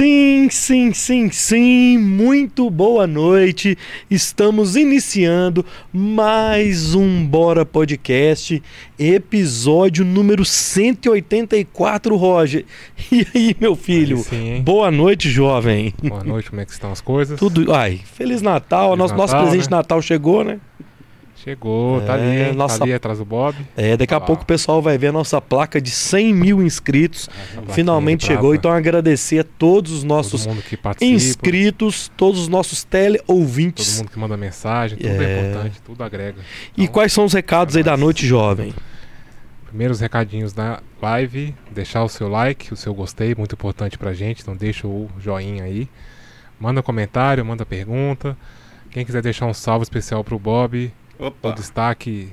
Sim, sim, sim, sim, muito boa noite. Estamos iniciando mais um Bora Podcast, episódio número 184, Roger. E aí, meu filho? Aí sim, boa noite, jovem. Boa noite, como é que estão as coisas? Tudo. Ai, Feliz Natal. Feliz nosso, nosso Natal, presente né? de Natal chegou, né? Chegou, tá É, ali, hein? nossa- tá ali atrás do Bob. É, daqui a Olha lá. pouco o pessoal vai ver a nossa placa de 100 mil inscritos. Plaquinha Finalmente chegou. Então, agradecer a todos os nossos Todo inscritos, todos os nossos teleouvintes. todo mundo que manda mensagem, tudo É. é, importante, tudo agrega. E Então, quais são os recados aí da noite, jovem? Primeiros recadinhos da live, deixar o seu like, o seu gostei, muito importante pra gente, então deixa o joinha aí. Manda comentário, manda pergunta. Quem quiser deixar um salve especial pro Bob, o Opa. destaque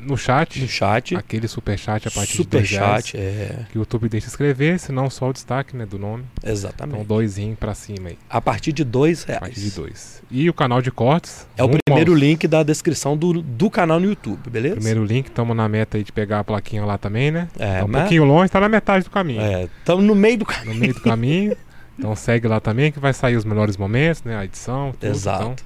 no chat, No chat. aquele superchat a partir de dois Superchat, reais, é. que o YouTube deixa escrever, senão só o destaque né, do nome. Então Exatamente. doisinho pra cima aí. A partir de dois A partir de reais. dois. E o canal de cortes. É o primeiro aos- link da descrição do, do canal no YouTube, beleza? Primeiro link, estamos na meta aí de pegar a plaquinha lá também, né? É, tá um mas- pouquinho longe, tá na metade do caminho. É, estamos no meio do caminho. No meio do caminho. Então segue lá também que vai sair os melhores momentos, né? A edição, tudo. Exato. Então,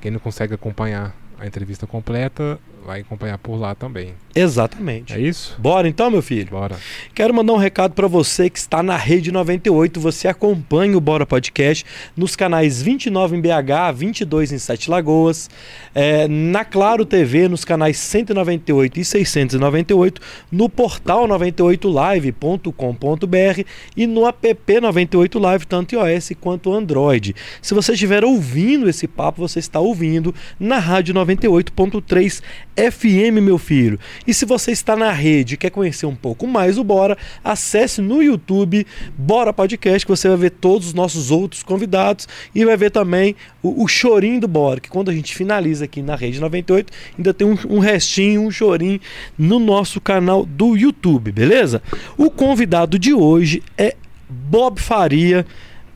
quem não consegue acompanhar a entrevista completa, vai acompanhar por lá também. Exatamente. É isso? Bora então, meu filho? Bora. Quero mandar um recado para você que está na Rede 98. Você acompanha o Bora Podcast nos canais 29 em BH, 22 em Sete Lagoas, é, na Claro TV, nos canais 198 e 698, no portal 98live.com.br e no app 98 Live, tanto iOS quanto Android. Se você estiver ouvindo esse papo, você está ouvindo na Rádio 98.3 FM, meu filho. E se você está na rede e quer conhecer um pouco mais o Bora, acesse no YouTube Bora Podcast, que você vai ver todos os nossos outros convidados e vai ver também o, o chorinho do Bora, que quando a gente finaliza aqui na Rede 98, ainda tem um, um restinho, um chorinho no nosso canal do YouTube, beleza? O convidado de hoje é Bob Faria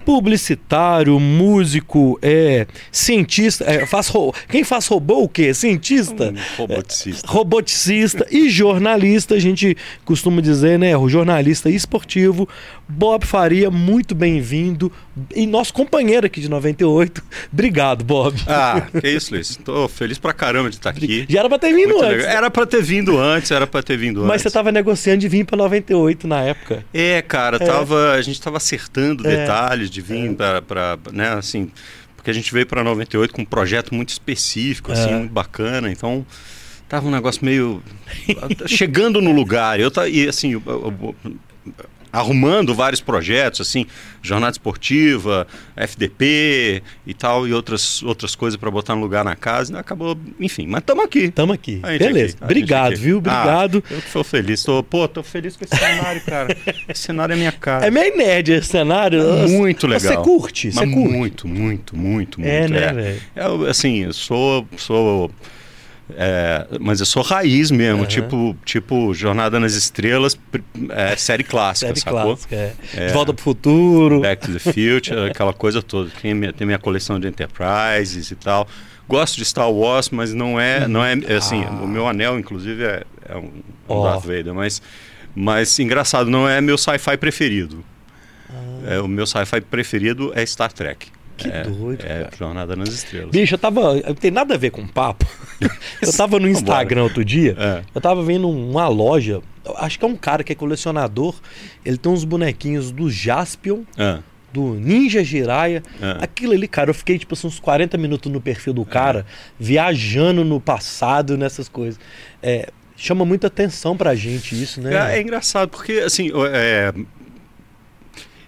publicitário, músico, é, cientista, é, faz ro- quem faz robô o quê? Cientista? Um roboticista. roboticista e jornalista, a gente costuma dizer, né? O jornalista esportivo, Bob Faria, muito bem-vindo. E nosso companheiro aqui de 98. Obrigado, Bob. Ah, que isso, Luiz. Tô feliz pra caramba de estar aqui. Já era pra ter vindo Muito antes. legal. Era pra ter vindo antes, era pra ter vindo Mas antes. você tava negociando de vir pra 98 na época. É, cara, tava, a gente tava acertando É. detalhes de vir pra, pra, né, assim, porque a gente veio pra 98 com um projeto muito específico, assim, É. muito bacana, então tava um negócio meio chegando no lugar. Eu tá e assim, eu- eu- eu- arrumando vários projetos, assim, jornada esportiva, FDP e tal, e outras, outras coisas pra botar no lugar na casa. Acabou, enfim, mas estamos aqui. Tamo aqui. Beleza. aqui, Obrigado, aqui. viu? Obrigado. Ah, eu que sou feliz. Tô, pô, tô feliz com esse cenário, cara. Esse cenário é minha cara. É meio nerd esse cenário. Muito legal. Você curte? Você curte? muito, muito, muito, muito. É, né, velho? Eu, assim, eu sou. sou é, mas eu sou raiz mesmo, Aham. tipo, tipo Jornada nas Estrelas, é, série clássica, Série sacou? clássica. É. É. Volta pro futuro. Back to the Future, aquela coisa toda. Tem minha, tem minha coleção de Enterprises e tal. Gosto de Star Wars, mas não é, não é assim. Ah. O meu anel, inclusive, é, é um, Ó. Darth Vader, mas, mas engraçado, não é meu sci-fi preferido. É, o meu sci-fi preferido é Star Trek. Que é, doido, É cara. Jornada nas Estrelas. Bicho, eu tava. Não tem nada a ver com papo. Eu tava no Instagram outro dia. É. Eu tava vendo uma loja. Acho que é um cara que é colecionador. Ele tem uns bonequinhos do Jaspion, Ah, do Ninja Jiraiya. ah. Aquilo ali, cara, eu fiquei tipo assim, uns 40 minutos no perfil do cara, viajando no passado, nessas coisas. É, chama muita atenção pra gente isso, né? É, é engraçado, porque assim, é,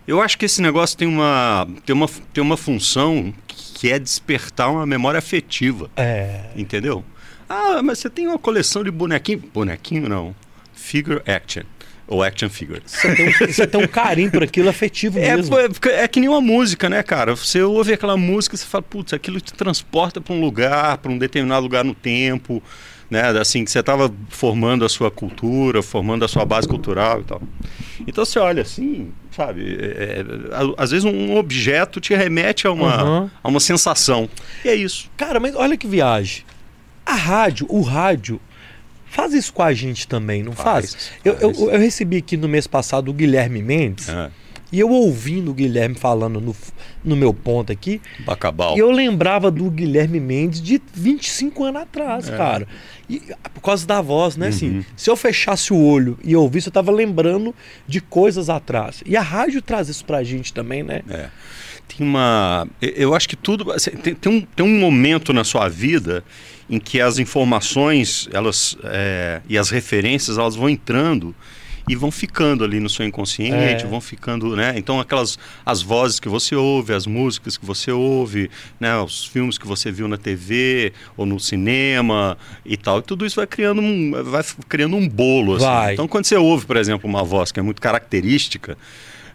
eu acho que esse negócio tem uma, tem, uma, tem uma função que é despertar uma memória afetiva, É. entendeu? Ah, mas você tem uma coleção de bonequinho. Bonequinho não. Figure action. Ou action figure. Você tem, um, você tem um carinho por aquilo afetivo É, mesmo. é, é que nem uma música, né, cara? Você ouve aquela música e você fala, putz, aquilo te transporta para um lugar, para um determinado lugar no tempo, né? Assim, que você estava formando a sua cultura, formando a sua base cultural e tal. Então você olha assim, sabe? é, é, às vezes um objeto te remete a uma, Uhum. a uma sensação. E é isso. Cara, mas olha que viagem. A rádio, o rádio, faz isso com a gente também, não faz? Faz, Eu, eu, faz. eu recebi aqui no mês passado o Guilherme Mendes. É. E eu ouvindo o Guilherme falando no, no meu ponto aqui, Bacabal. e eu lembrava do Guilherme Mendes de 25 anos atrás, É. cara. E, por causa da voz, né? Uhum. Assim, se eu fechasse o olho e ouvisse, eu tava lembrando de coisas atrás. E a rádio traz isso pra gente também, né? É. Tem uma. eu- Eu acho que tudo. assim, Tem, tem um, tem um momento na sua vida em que as informações elas, é, e as referências elas vão entrando e vão ficando ali no seu inconsciente, É. vão ficando, né? Então aquelas as vozes que você ouve, as músicas que você ouve, né? Os filmes que você viu na TV ou no cinema e tal, e tudo isso vai criando um, vai criando um bolo. assim. Então quando você ouve, por exemplo, uma voz que é muito característica,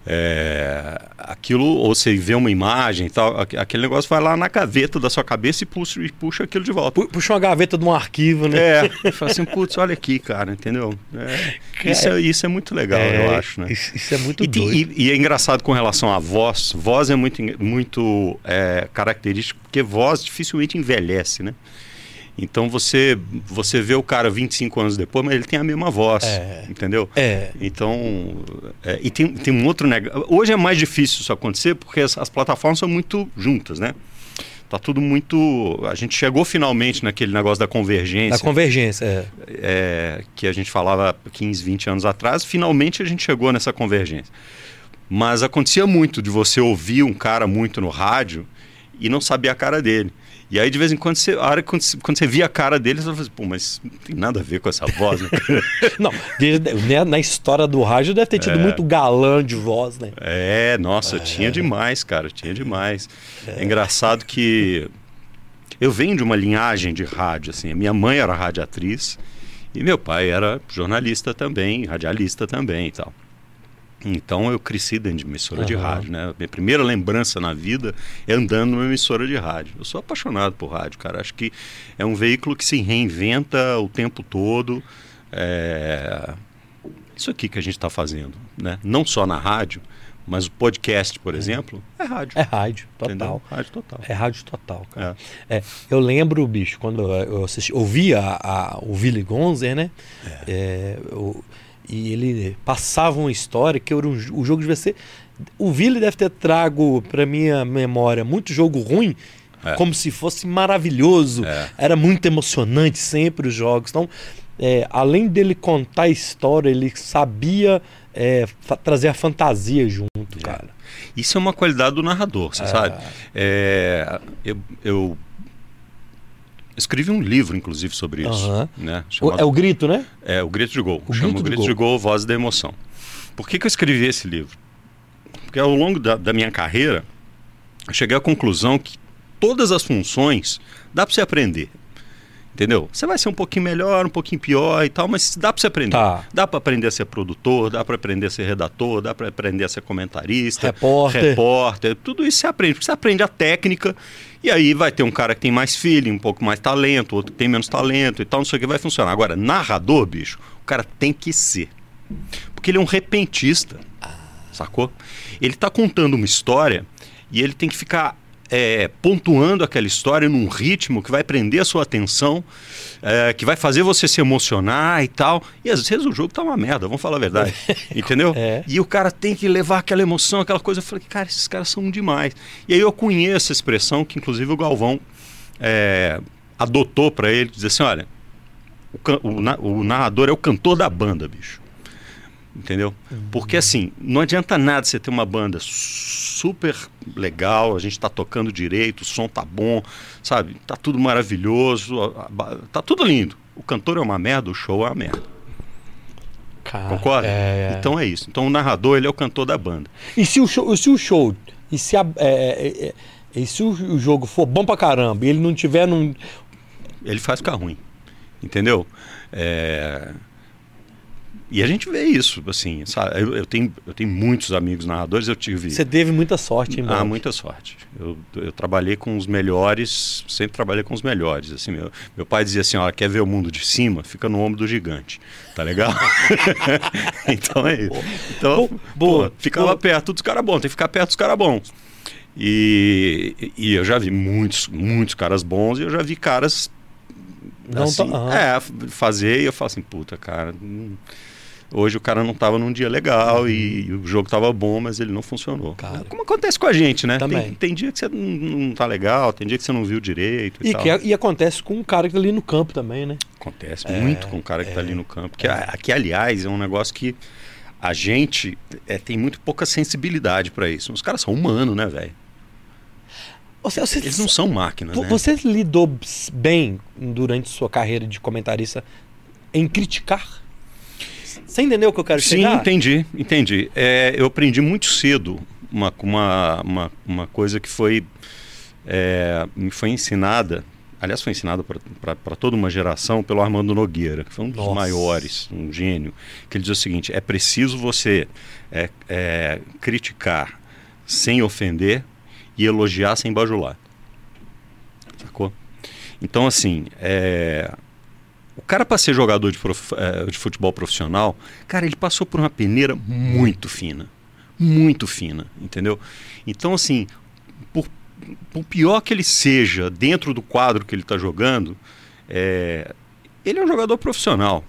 é, aquilo, ou você vê uma imagem e tal, aqu- aquele negócio vai lá na gaveta da sua cabeça e puxa, e puxa aquilo de volta. Pu- Puxa uma gaveta de um arquivo, né? É, fala assim, putz, olha aqui, cara, entendeu? É, isso, é, isso é muito legal, É, eu acho, né? Isso, isso é muito E, doido. e- e é engraçado com relação à voz. Voz é muito, muito é, característico, porque voz dificilmente envelhece, né? Então você, você vê o cara 25 anos depois, mas ele tem a mesma voz, É. entendeu? É. Então, é, e tem, tem um outro negócio. Hoje é mais difícil isso acontecer porque as, as plataformas são muito juntas, né? Tá tudo muito. A gente chegou finalmente naquele negócio da convergência Da convergência, é. é, que a gente falava 15, 20 anos atrás, finalmente a gente chegou nessa convergência. Mas acontecia muito de você ouvir um cara muito no rádio e não saber a cara dele. E aí, de vez em quando, você, a hora quando, você- quando você via a cara dele, você falava assim, pô, mas não tem nada a ver com essa voz, né? Não, desde- né, na história do rádio deve ter tido É. muito galã de voz, né? É, nossa, tinha demais, cara, tinha demais. É. engraçado que eu venho de uma linhagem de rádio, assim. A minha mãe era radiatriz e meu pai era jornalista também, radialista também e tal. Então eu cresci dentro de emissora de Aham. rádio, né? Minha primeira lembrança na vida é andando numa emissora de rádio. Eu sou apaixonado por rádio, cara. Acho que é um veículo que se reinventa o tempo todo. É, Isso aqui que a gente está fazendo, né? Não só na rádio, mas o podcast, por exemplo, é rádio. É rádio, entendeu? total. Rádio total. É rádio total, cara. É. É, eu lembro, bicho, quando eu assisti, ouvia a, a- o Willy Gonzer, né? É, eu- e ele passava uma história que era um, o jogo devia ser. O Willy deve ter trago pra minha memória muito jogo ruim, É. como se fosse maravilhoso. É. Era muito emocionante sempre os jogos. Então, é, além dele contar a história, ele sabia é, trazer a fantasia junto, É. cara. Isso é uma qualidade do narrador, você sabe? É, eu, eu escrevi um livro, inclusive, sobre isso. Né? Chamado- é o grito, né? É, o Grito de Gol. O Chama Grito o Grito Gol. de Gol, Voz da Emoção. Por que, que eu escrevi esse livro? Porque ao longo da, da minha carreira, eu cheguei à conclusão que todas as funções dá para você aprender. Entendeu? Você vai ser um pouquinho melhor, um pouquinho pior e tal, mas dá para você aprender. Tá. Dá para aprender a ser produtor, dá para aprender a ser redator, dá para aprender a ser comentarista, Repórter. repórter, tudo isso você aprende, você aprende a técnica e aí vai ter um cara que tem mais feeling, um pouco mais talento, outro que tem menos talento e tal, não sei o que vai funcionar. Agora, narrador, bicho, o cara tem que ser. Porque ele é um repentista, sacou? Ele tá contando uma história e ele tem que ficar é, pontuando aquela história num ritmo que vai prender a sua atenção, é, que vai fazer você se emocionar e tal. E às vezes o jogo tá uma merda, vamos falar a verdade. Entendeu? É. E o cara tem que levar aquela emoção, aquela coisa. Eu falei, cara, esses caras são demais. E aí eu conheço essa expressão que, inclusive, o Galvão é, adotou para ele, dizer assim: olha, o, o o narrador é o cantor da banda, bicho. Entendeu? Porque assim, não adianta nada você ter uma banda super legal, a gente tá tocando direito, o som tá bom, sabe? Tá tudo maravilhoso, a- a ba- tá tudo lindo. O cantor é uma merda, o show é uma merda. Cara, Concorda? é, é. Então é isso. Então o narrador, ele é o cantor da banda. E se o show, se o show e se, a- é, é, é, e se o, o jogo for bom pra caramba e ele não tiver num. Ele faz ficar ruim. Entendeu? É, E a gente vê isso, assim, sabe? Eu, eu tenho, eu tenho muitos amigos narradores, eu tive. Você teve muita sorte, hein, Ah, Bob? muita sorte. Eu, eu trabalhei com os melhores, sempre trabalhei com os melhores. Assim, meu, meu pai dizia assim, ó, quer ver o mundo de cima? Fica no ombro do gigante. Tá legal? então é isso. Então, Bo- boa, pô, ficava boa. perto dos caras bons, tem que ficar perto dos caras bons. E, e eu já vi muitos, muitos caras bons e eu já vi caras Não assim, tá- aham. é, fazer e eu falo assim, puta, cara, hum, Hoje o cara não estava num dia legal e, e o jogo estava bom, mas ele não funcionou. Cara. Como acontece com a gente, né? Também. Tem, tem dia que você não, não tá legal, tem dia que você não viu direito e, E, tal. que, e acontece com um cara que tá ali no campo também, né? Acontece É, muito com o cara que está é, ali no campo. Que, a- que, aliás, é um negócio que a gente é, tem muito pouca sensibilidade para isso. Os caras são humanos, né, velho? Eles não são máquinas, né? você lidou bem durante sua carreira de comentarista em criticar? Você entendeu o que eu quero Sim, chegar? entendi, entendi. É, eu aprendi muito cedo uma, uma, uma, uma coisa que foi, é, me foi ensinada, aliás, foi ensinada para toda uma geração pelo Armando Nogueira, que foi um dos Nossa. maiores, um gênio, que ele diz o seguinte: é preciso você é, é, criticar sem ofender e elogiar sem bajular. Sacou? Então, assim, é, o cara, para ser jogador de, prof- eh, de futebol profissional, cara, ele passou por uma peneira muito fina. Muito fina, entendeu? Então, assim, por, por pior que ele seja dentro do quadro que ele está jogando, eh, ele é um jogador profissional.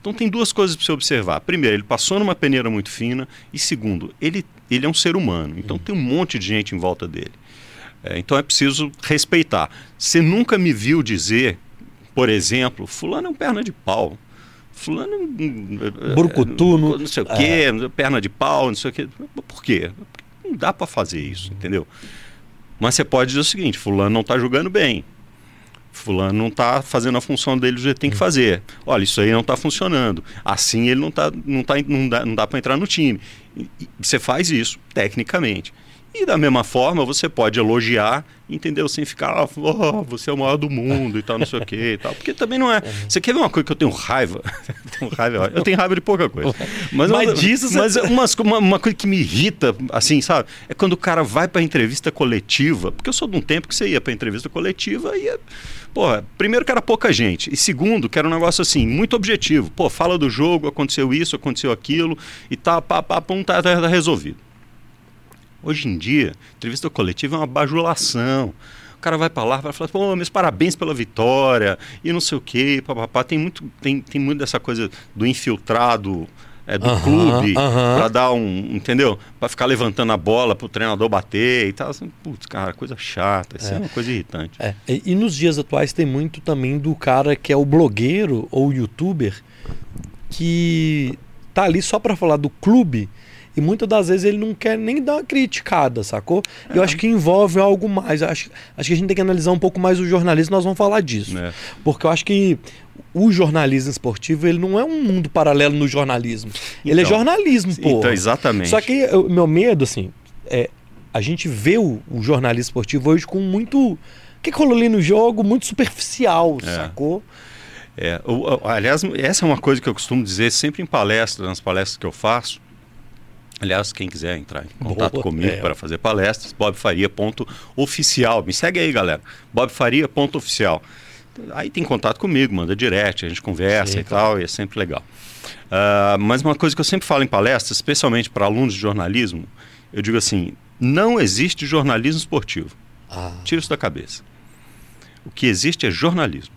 Então tem duas coisas para você observar. Primeiro, ele passou numa peneira muito fina. E segundo, ele, ele é um ser humano. Então tem um monte de gente em volta dele. É, então é preciso respeitar. Você nunca me viu dizer, por exemplo, fulano é um perna de pau. Fulano é um- Brucutu, não- não sei o quê, perna de pau, não sei o quê. Por quê? Não dá para fazer isso, entendeu? Mas você pode dizer o seguinte, fulano não está jogando bem. Fulano não está fazendo a função dele do jeito que tem que fazer. Olha, isso aí não está funcionando. Assim ele não, tá, não, tá, não dá, não dá para entrar no time. E- e você faz isso, tecnicamente. E da mesma forma, você pode elogiar, entendeu? Sem ficar, oh, você é o maior do mundo e tal, não sei o quê e tal. Porque também não é. Você quer ver uma coisa que eu tenho raiva? eu, tenho raiva eu tenho raiva de pouca coisa. Mas, Mas uma- disso você- mas umas- uma, uma coisa que me irrita, assim, sabe? É quando o cara vai pra entrevista coletiva. Porque eu sou de um tempo que você ia pra entrevista coletiva e. Porra, primeiro que era pouca gente. E segundo, que era um negócio assim, muito objetivo. Pô, fala do jogo, aconteceu isso, aconteceu aquilo e tá, pá, pá, pum, tá, tá, tá resolvido. Hoje em dia, entrevista coletiva é uma bajulação. O cara vai pra lá, vai falar, pô, meus parabéns pela vitória, e não sei o quê, papapá. Tem muito, tem, tem muito dessa coisa do infiltrado é, do clube, aham. pra dar um, entendeu? Pra ficar levantando a bola pro treinador bater e tal. Assim, Putz, cara, coisa chata, isso é, É. uma coisa irritante. É, e, e nos dias atuais tem muito também do cara que é o blogueiro ou youtuber que tá ali só pra falar do clube e muitas das vezes ele não quer nem dar uma criticada, sacou? Eu acho que envolve algo mais. Eu Acho, acho que a gente tem que analisar um pouco mais o jornalismo, nós vamos falar disso. né? Porque eu acho que o jornalismo esportivo, ele não é um mundo paralelo no jornalismo. ele é Então, jornalismo, pô. Então, exatamente. Só que o meu medo, assim, é a gente vê o, o jornalismo esportivo hoje com muito. O que que rolou ali no jogo? Muito superficial, É. sacou? É, aliás, essa é uma coisa que eu costumo dizer sempre em palestras, nas palestras que eu faço. Aliás, quem quiser entrar em contato Boa, comigo é. para fazer palestras, bobfaria.oficial. Me segue aí, galera. bobfaria.oficial. Aí tem contato comigo, manda direct, a gente conversa Sim, e tal, e é sempre legal. Ah, mas uma coisa que eu sempre falo em palestras, especialmente para alunos de jornalismo, eu digo assim: não existe jornalismo esportivo. Ah, Tira isso da cabeça. O que existe é jornalismo.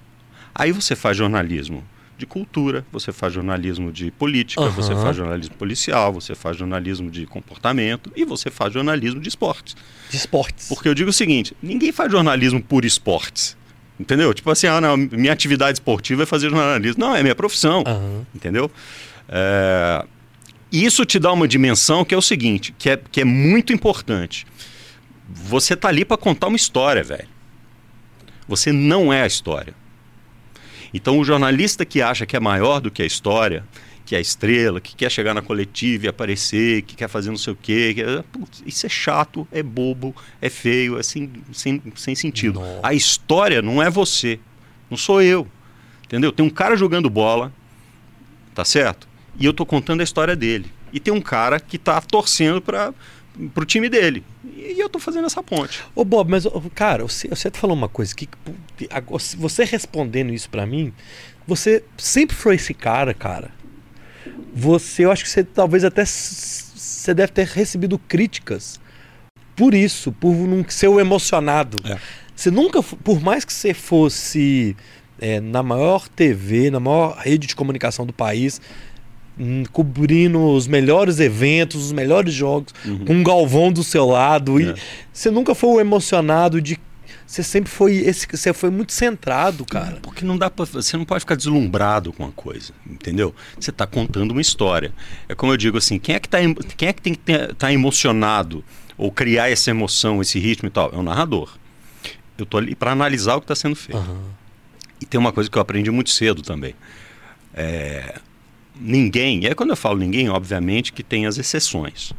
Aí você faz jornalismo de cultura, você faz jornalismo de política, Aham. você faz jornalismo policial, você faz jornalismo de comportamento e você faz jornalismo de esportes. de esportes. Porque eu digo o seguinte: ninguém faz jornalismo por esportes. Entendeu? Tipo assim, ah, não, minha atividade esportiva é fazer jornalismo. Não, é minha profissão. Aham. Entendeu? É, Isso te dá uma dimensão que é o seguinte, que é, que é muito importante. Você tá ali para contar uma história, velho. Você não é a história. Então o jornalista que acha que é maior do que a história, que é a estrela, que quer chegar na coletiva e aparecer, que quer fazer não sei o quê, que é- putz, isso é chato, é bobo, é feio, é sem, sem, sem sentido. Nossa. A história não é você, não sou eu. Entendeu? Tem um cara jogando bola, tá certo? E eu tô contando a história dele. E tem um cara que tá torcendo para pro time dele. E eu tô fazendo essa ponte. Ô Bob, mas, cara, você, você falou uma coisa que, você respondendo isso pra mim, você sempre foi esse cara, cara. Você, eu acho que você talvez até você deve ter recebido críticas por isso, por não ser o emocionado. É. Você nunca, por mais que você fosse é, na maior TV, na maior rede de comunicação do país, cobrindo os melhores eventos, os melhores jogos, com um Galvão do seu lado. E É. você nunca foi o emocionado de. Você sempre foi esse. Você foi muito centrado, cara. Porque não dá pra, você não pode ficar deslumbrado com a coisa, entendeu? Você está contando uma história. É como eu digo assim, quem é que tá, em- quem é que tem que estar emocionado ou criar essa emoção, esse ritmo e tal? É o narrador. Eu tô ali para analisar o que está sendo feito. E tem uma coisa que eu aprendi muito cedo também. É, ninguém, aí quando eu falo ninguém, obviamente que tem as exceções.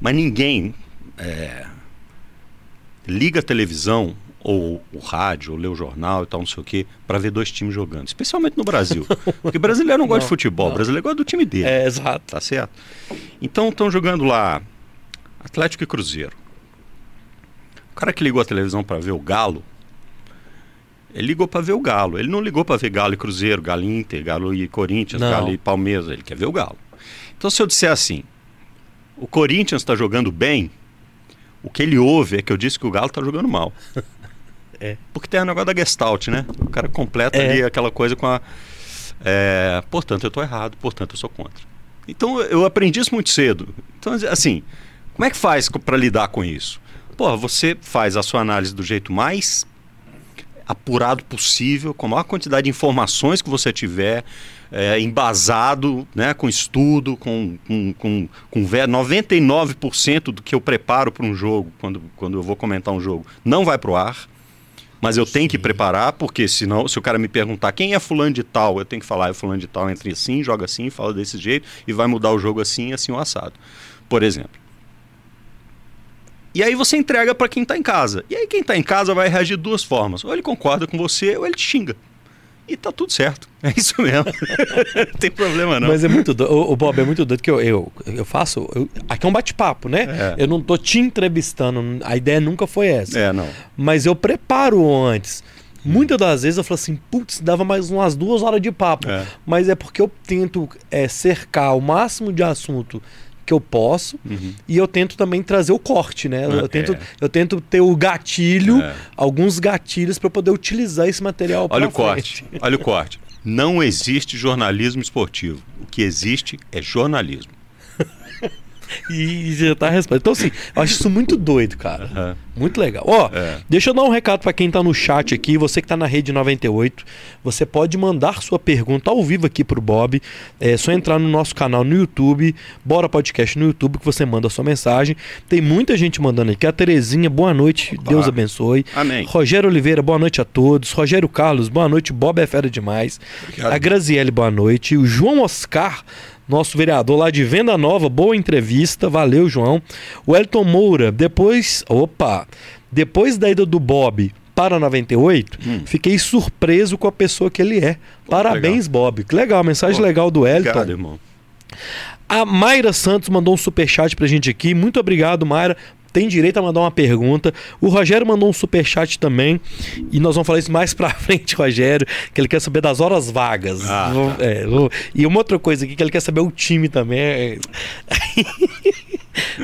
Mas ninguém é, liga a televisão ou o rádio, ou lê o jornal e tal, não sei o quê, para ver dois times jogando. Especialmente no Brasil. Porque brasileiro não gosta de Não, futebol, não. brasileiro gosta do time dele. É, exato. Tá certo? Então estão jogando lá Atlético e Cruzeiro. O cara que ligou a televisão para ver o Galo, ele ligou para ver o Galo. Ele não ligou para ver Galo e Cruzeiro, Galo e Inter, Galo e Corinthians, Não. Galo e Palmeiras. Ele quer ver o Galo. Então se eu disser assim, o Corinthians está jogando bem, o que ele ouve é que eu disse que o Galo está jogando mal. É. Porque tem o negócio da Gestalt, né? O cara completa É. ali aquela coisa com a. é, portanto, eu estou errado, portanto, eu sou contra. Então, eu aprendi isso muito cedo. Então, assim, como é que faz para lidar com isso? Pô, você faz a sua análise do jeito mais apurado possível, com a maior quantidade de informações que você tiver, é, embasado, né, com estudo, com, com, com, com ve- 99% do que eu preparo para um jogo, quando, quando eu vou comentar um jogo, não vai para o ar. Mas eu tenho que preparar, porque senão, se o cara me perguntar quem é fulano de tal, eu tenho que falar, é fulano de tal, entre assim, joga assim, fala desse jeito, e vai mudar o jogo assim, assim, o assado. Por exemplo. E aí você entrega para quem está em casa. E aí quem está em casa vai reagir de duas formas. Ou ele concorda com você, ou ele te xinga. E tá tudo certo. É isso mesmo. não tem problema não. Mas é muito doido. O, Bob, é muito doido que eu, eu, eu faço. eu- aqui é um bate-papo, né? É. Eu não tô te entrevistando. A ideia nunca foi essa. É, não. Mas eu preparo antes. Muitas das vezes eu falo assim, putz, dava mais umas duas horas de papo. É. Mas é porque eu tento é, cercar o máximo de assunto que eu posso Uhum. e eu tento também trazer o corte, né? Eu, É. tento, eu tento ter o gatilho, É. alguns gatilhos para poder utilizar esse material Olha o corte. Olha o corte. Não existe jornalismo esportivo. O que existe é jornalismo. E já tá a resposta. Então, assim, eu acho isso muito doido, cara. Aham. Muito legal. Ó, É. deixa eu dar um recado pra quem tá no chat aqui, você que tá na rede 98, você pode mandar sua pergunta ao vivo aqui pro Bob. É só entrar no nosso canal no YouTube, Bora Podcast no YouTube, que você manda a sua mensagem. Tem muita gente mandando aqui. A Terezinha, boa noite, Deus abençoe. Amém. Rogério Oliveira, boa noite a todos. Rogério Carlos, boa noite. Bob é fera demais. Obrigado. A Graziele, boa noite. O João Oscar, nosso vereador lá de Venda Nova, boa entrevista. Valeu, João. O Elton Moura, depois. Opa! Depois da ida do Bob para a 98, Hum. fiquei surpreso com a pessoa que ele é. Parabéns, Bob. Que legal, mensagem Pô, legal do Elton. Obrigado, irmão. A Mayra Santos mandou um superchat pra gente aqui. Muito obrigado, Mayra. Tem direito a mandar uma pergunta. O Rogério mandou um superchat também. E nós vamos falar isso mais pra frente, Rogério. Que ele quer saber das horas vagas. Ah, tá. é, E uma outra coisa aqui que ele quer saber o time também. É-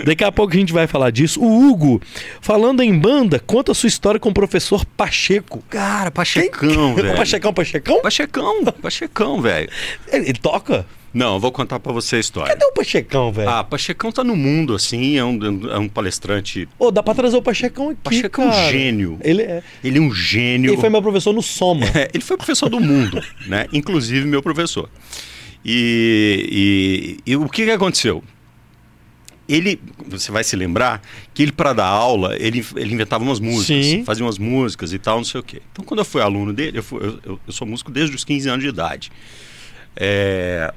Daqui a pouco a gente vai falar disso. O Hugo, falando em banda, conta a sua história com o professor Pacheco. Cara, Pachecão, velho. Pachecão, Pachecão? Pachecão, Pachecão, velho. Ele, ele toca? Não, eu vou contar pra você a história. Cadê o Pachecão, velho? Ah, Pachecão tá no mundo, assim, é um, é um palestrante. Ô, dá pra trazer o Pachecão aqui, Pachecão é um cara. gênio. Ele é. Ele é um gênio. Ele foi meu professor no Soma. É, ele foi professor do mundo, né? Inclusive meu professor. E, e- e o que, que aconteceu? Ele, você vai se lembrar que ele para dar aula ele, ele inventava umas músicas, Sim. fazia umas músicas e tal, não sei o quê. Então quando eu fui aluno dele, eu, fui- eu- eu- eu sou músico desde os 15 anos de idade. É,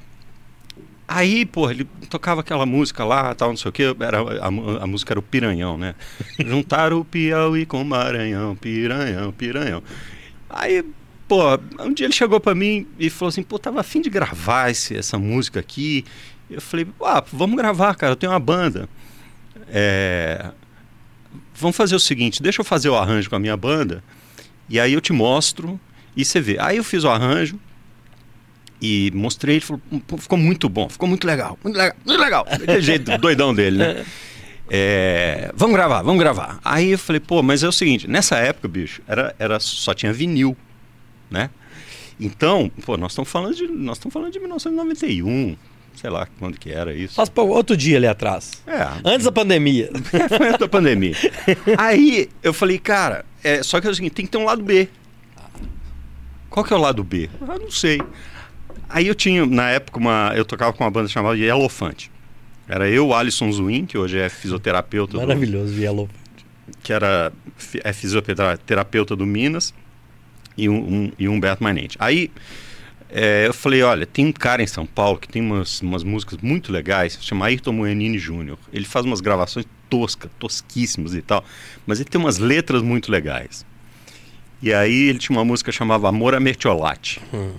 Aí, pô, ele tocava aquela música lá, tal, não sei o quê. Era, a, a música era o Piranhão, né? Juntaram o Piauí com o Maranhão, Piranhão, Piranhão. Aí, pô, um dia ele chegou pra mim e falou assim, pô, tava afim de gravar esse, essa música aqui. Eu falei, ah, vamos gravar, cara, eu tenho uma banda. É, Vamos fazer o seguinte, deixa eu fazer o arranjo com a minha banda, e aí eu te mostro e você vê. Aí eu fiz o arranjo, e mostrei, ele falou, "Pô, ficou muito bom, ficou muito legal, muito legal, muito legal. Daquele jeito doidão dele, né? É, vamos gravar, vamos gravar. Aí eu falei, pô, mas é o seguinte, nessa época, bicho, era, era, só tinha vinil, né? Então, pô, nós estamos falando de, nós estamos falando de 1991, sei lá quando que era isso. Faz pou- outro dia ali atrás. É, Antes da pandemia. foi antes da pandemia. Aí eu falei, cara, é, só que é o seguinte, tem que ter um lado B. Qual que é o lado B? Ah, não sei. Aí eu tinha, na época, uma, eu tocava com uma banda chamada Yellowfante. Era eu, Alisson Zuin, que hoje é fisioterapeuta, do, Maravilhoso, Yellow. que era é fisioterapeuta do Minas, e um, um, e Humberto Manente. Aí é, eu falei, olha, tem um cara em São Paulo que tem umas, umas músicas muito legais, chama Ayrton Moenini Jr. Ele faz umas gravações toscas, tosquíssimas e tal, mas ele tem umas letras muito legais. E aí ele tinha uma música chamada Amor a Mertiolate. Hum.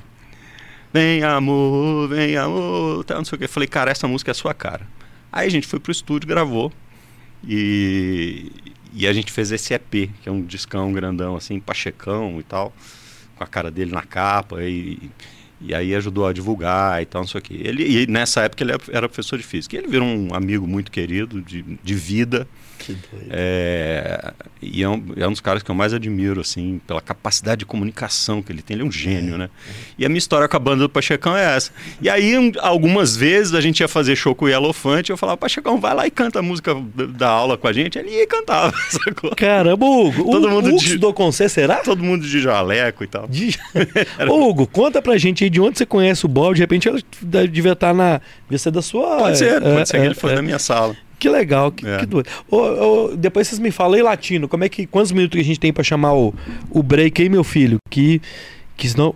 Vem amor, vem amor, tal, não sei o que. Eu falei, cara, essa música é a sua cara. Aí a gente foi pro estúdio, gravou e, e a gente fez esse EP, que é um discão grandão assim, pachecão e tal, com a cara dele na capa e, e aí ajudou a divulgar e tal, não sei o que. Ele, e nessa época ele era professor de física. Ele virou um amigo muito querido de, de vida. É, e é um, é um dos caras que eu mais admiro, assim, pela capacidade de comunicação que ele tem. Ele é um gênio, né? E a minha história com a banda do Pachecão é essa. E aí, um- algumas vezes, a gente ia fazer show com o Yellowfante, eu falava, Pachecão, vai lá e canta a música da- aula com a gente. Ele ia e cantava, sacou? Caramba, Hugo. Todo o, mundo Hugo de- estudou com você, será? Todo mundo de jaleco e tal. De- Ô, Hugo, conta pra gente aí de onde você conhece o Bob. De repente ela devia estar na. Devia ser da sua. Pode ser, é, pode ser é, que ele foi é. na minha sala. Que legal, que, É. que doido. Ô, ô, depois vocês me falam, e latino, como é que. Quantos minutos que a gente tem pra chamar o, o break aí, meu filho? Que. Que senão.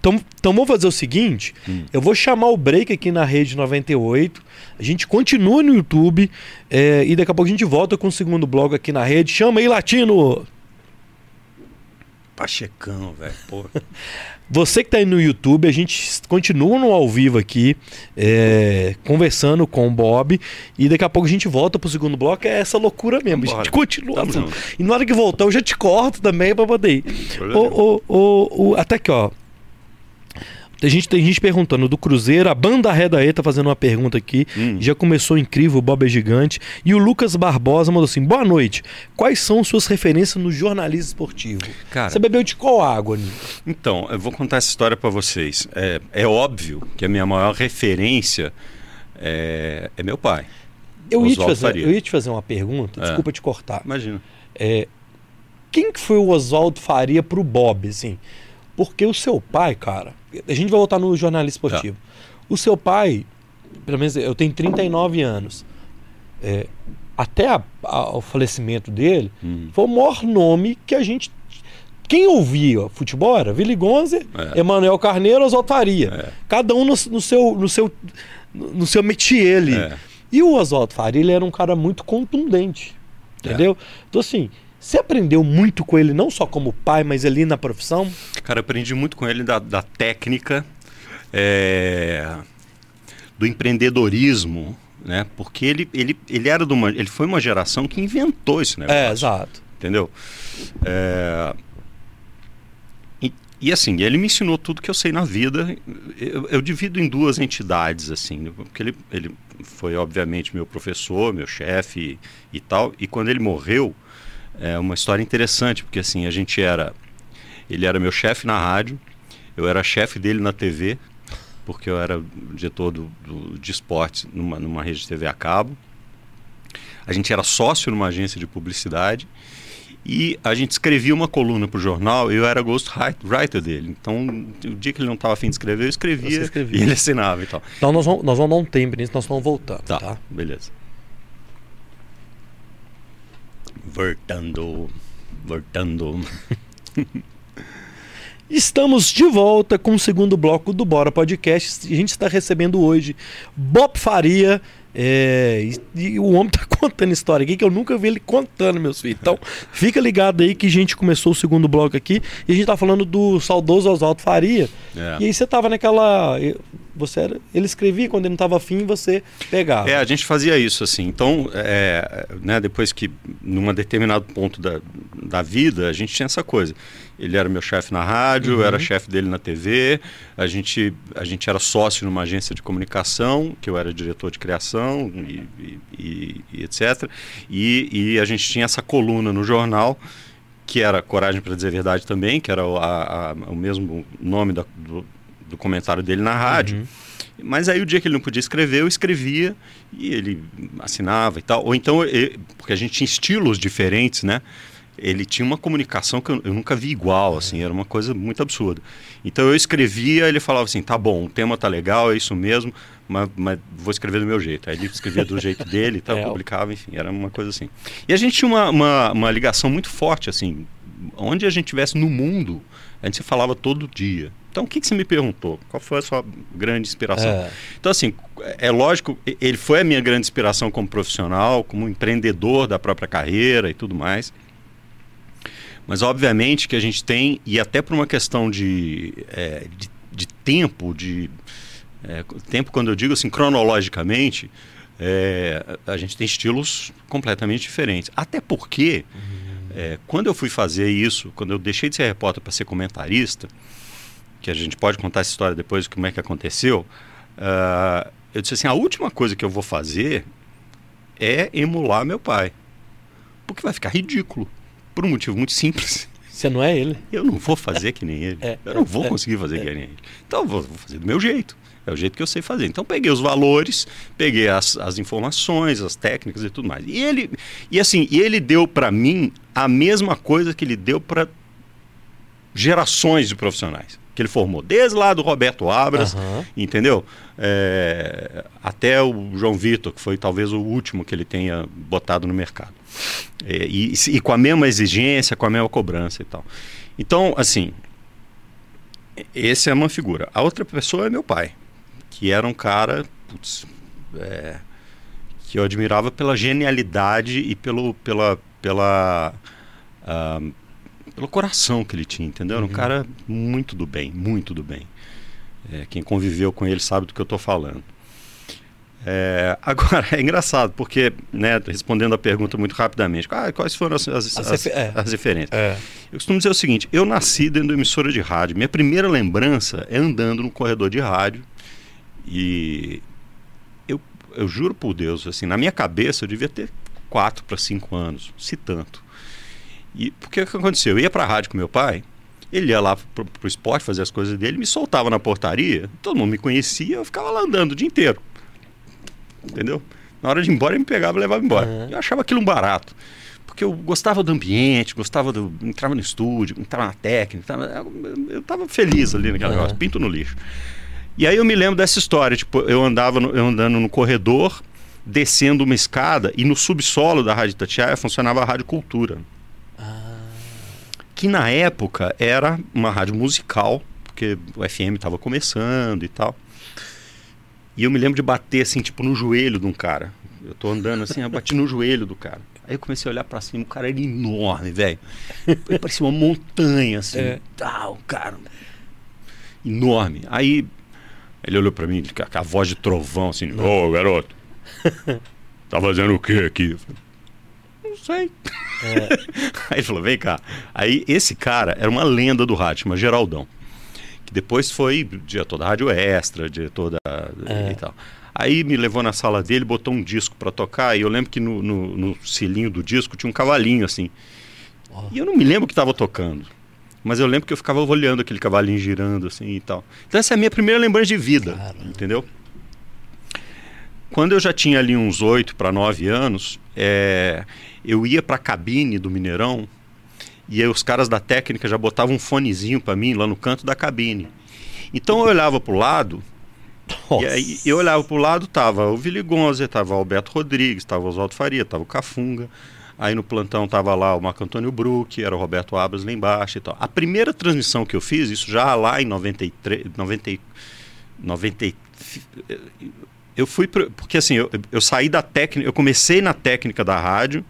Então, então vamos fazer o seguinte: Hum. eu vou chamar o break aqui na rede 98. A gente continua no YouTube. é, e daqui a pouco a gente volta com o segundo blog aqui na rede. Chama aí, latino! Pachecão, velho. Pô. Você que está aí no YouTube, a gente continua no ao vivo aqui, é, conversando com o Bob. E daqui a pouco a gente volta pro segundo bloco. É essa loucura mesmo. A Vambora. gente continua. Junto. E na hora que voltar, eu já te corto também para poder ir. Ô, ô, ô, até aqui, ó. Tem gente, tem gente perguntando do Cruzeiro. A banda Reda E tá fazendo uma pergunta aqui. Hum. Já começou incrível, o Bob é gigante. E o Lucas Barbosa mandou assim: boa noite. Quais são suas referências no jornalismo esportivo? Cara, Você bebeu de qual água, Nino? Então, eu vou contar essa história para vocês. É, é óbvio que a minha maior referência é, é meu pai. Eu ia, fazer, eu ia te fazer uma pergunta, É. desculpa te cortar. Imagina. É, quem que foi o Oswaldo Faria pro Bob, assim? Porque o seu pai, cara, a gente vai voltar no jornalismo esportivo. O seu pai, pelo menos eu tenho 39 anos, é, até a- a- o falecimento dele, Hum. foi o maior nome que a gente. Quem ouvia futebol era Willy Gonze, É. Emanuel Carneiro, Oswaldo Faria. É. Cada um no, no seu, no, seu, no seu métier ali. É. E o Oswaldo Faria, ele era um cara muito contundente. Entendeu? Então, assim, você aprendeu muito com ele, não só como pai, mas ali na profissão. Cara, eu aprendi muito com ele da, da técnica, é, do empreendedorismo, né? Porque ele, ele, ele era de uma, ele foi uma geração que inventou esse negócio. É, exato. entendeu? É, E, e assim, ele me ensinou tudo que eu sei na vida. Eu, eu divido em duas entidades, assim, porque ele, ele foi, obviamente, meu professor, meu chefe e, e tal. E quando ele morreu, é uma história interessante, porque assim, a gente era. Ele era meu chefe na rádio, eu era chefe dele na TV, porque eu era diretor do, do- de esportes numa, numa rede de TV a cabo. A gente era sócio numa agência de publicidade e a gente escrevia uma coluna para o jornal eu era ghostwriter dele. Então, o dia que ele não estava afim de escrever, eu escrevia, escrevia. e ele assinava e tal. Então nós vamos, nós vamos dar um tempo nisso, nós vamos voltar. Tá, Tá. beleza. Voltando, voltando. Estamos de volta com o segundo bloco do Bora Podcast. A gente está recebendo hoje Bob Faria. é, e, e o homem tá contando história aqui que eu nunca vi ele contando, meus filhos. Então, fica ligado aí que a gente começou o segundo bloco aqui e a gente tá falando do saudoso Oswaldo Faria. É. E aí você tava naquela. Você era, ele escrevia quando ele não tava afim, você pegava. É, a gente fazia isso assim. Então, é, né, depois que, num determinado ponto da, da vida, a gente tinha essa coisa. Ele era meu chefe na rádio, eu era chefe dele na TV, a gente, a gente era sócio numa agência de comunicação, que eu era diretor de criação e, e- e- e etc. E, e a gente tinha essa coluna no jornal, que era Coragem para Dizer Verdade também, que era o, a- a- o mesmo nome da- do, do comentário dele na rádio. Uhum. Mas aí o dia que ele não podia escrever, eu escrevia e ele assinava e tal. Ou então, eu- porque a gente tinha estilos diferentes, né? Ele tinha uma comunicação que eu, eu nunca vi igual, assim, era uma coisa muito absurda. Então eu escrevia, ele falava assim, tá bom, o tema tá legal, é isso mesmo, mas, mas vou escrever do meu jeito. Aí ele escrevia do jeito dele e tal, É, publicava, enfim, era uma coisa assim. E a gente tinha uma, uma, uma ligação muito forte, assim, onde a gente estivesse no mundo, a gente se falava todo dia. Então, o que, que você me perguntou? Qual foi a sua grande inspiração? É. Então, assim, é lógico, ele foi a minha grande inspiração como profissional, como empreendedor da própria carreira e tudo mais. Mas, obviamente, que a gente tem, e até por uma questão de, é, de, de tempo, de. é, tempo, quando eu digo assim, cronologicamente, é, a gente tem estilos completamente diferentes. Até porque, é, quando eu fui fazer isso, quando eu deixei de ser repórter para ser comentarista, que a gente pode contar essa história depois, como é que aconteceu, ah, eu disse assim, a última coisa que eu vou fazer é emular meu pai. Porque vai ficar ridículo. Por um motivo muito simples. Você não é ele. Eu não vou fazer que nem ele. É, eu não é, vou é, conseguir fazer é. que nem ele. Então eu vou, vou fazer do meu jeito. É o jeito que eu sei fazer. Então peguei os valores, peguei as, as informações, as técnicas e tudo mais. E ele, e assim, e ele deu para mim a mesma coisa que ele deu para gerações de profissionais que ele formou, desde lá do Roberto Abras, Aham. entendeu? É, até o João Vitor, que foi talvez o último que ele tenha botado no mercado. É, e, e com a mesma exigência, com a mesma cobrança e tal. Então, assim, esse é uma figura. A outra pessoa é meu pai, que era um cara putz, é, que eu admirava pela genialidade e pelo, pela, pela, ah, pelo coração que ele tinha, entendeu? Era um cara muito do bem, muito do bem. É, quem conviveu com ele sabe do que eu estou falando. É, agora, é engraçado, porque, né, respondendo a pergunta muito rapidamente, ah, quais foram as, as, As as- é. as referências? É. Eu costumo dizer o seguinte: eu nasci dentro de uma emissora de rádio. Minha primeira lembrança é andando no corredor de rádio. E eu, eu juro por Deus, assim, na minha cabeça eu devia ter 4 para 5 anos, se tanto. E porque o que aconteceu? Eu ia para a rádio com meu pai, ele ia lá pro, pro esporte fazer as coisas dele, me soltava na portaria, todo mundo me conhecia, eu ficava lá andando o dia inteiro. Entendeu? Na hora de ir embora, ele me pegava e levava embora. Uhum. Eu achava aquilo um barato. Porque eu gostava do ambiente, gostava do. entrava no estúdio, entrava na técnica, entrava- eu, eu tava feliz ali naquele Uhum. negócio, pinto no lixo. E aí eu me lembro dessa história, tipo, eu andava no- eu andando no corredor, descendo uma escada, e no subsolo da Rádio Tatiaia funcionava a Rádio Cultura. Que na época era uma rádio musical, porque o FM estava começando e tal. E eu me lembro de bater assim, tipo, no joelho de um cara. Eu tô andando assim, eu bati no joelho do cara. Aí eu comecei a olhar pra cima, o cara era enorme, velho. Parecia uma montanha, assim. É. Tal, cara. Enorme. Aí ele olhou pra mim com a, voz de trovão, assim, ô garoto, tá fazendo o que aqui? Eu falei, não sei. Aí ele falou, vem cá. Aí esse cara era uma lenda do rádio, chama Geraldão. Que depois foi diretor da Rádio Extra, diretor da. É. e tal. Aí me levou na sala dele, botou um disco pra tocar, e eu lembro que no, no, no cilinho do disco tinha um cavalinho assim. Ó. E eu não me lembro o que estava tocando. Mas eu lembro que eu ficava olhando aquele cavalinho girando assim e tal. Então essa é a minha primeira lembrança de vida, Caramba. entendeu? Quando eu já tinha ali uns 8 para 9 anos, é, eu ia para a cabine do Mineirão e aí os caras da técnica já botavam um fonezinho para mim lá no canto da cabine. Então eu olhava para o lado e aí eu olhava para o lado, tava o Vili Gonze, tava o Alberto Rodrigues, tava o Oswaldo Faria, tava o Cafunga. Aí no plantão tava lá o Marco Antônio Bruck, era o Roberto Abras lá embaixo e tal. A primeira transmissão que eu fiz, isso já lá em 93, 90, e- 90, e- eu fui pro- porque assim, eu, eu saí da técnica, eu comecei na técnica da rádio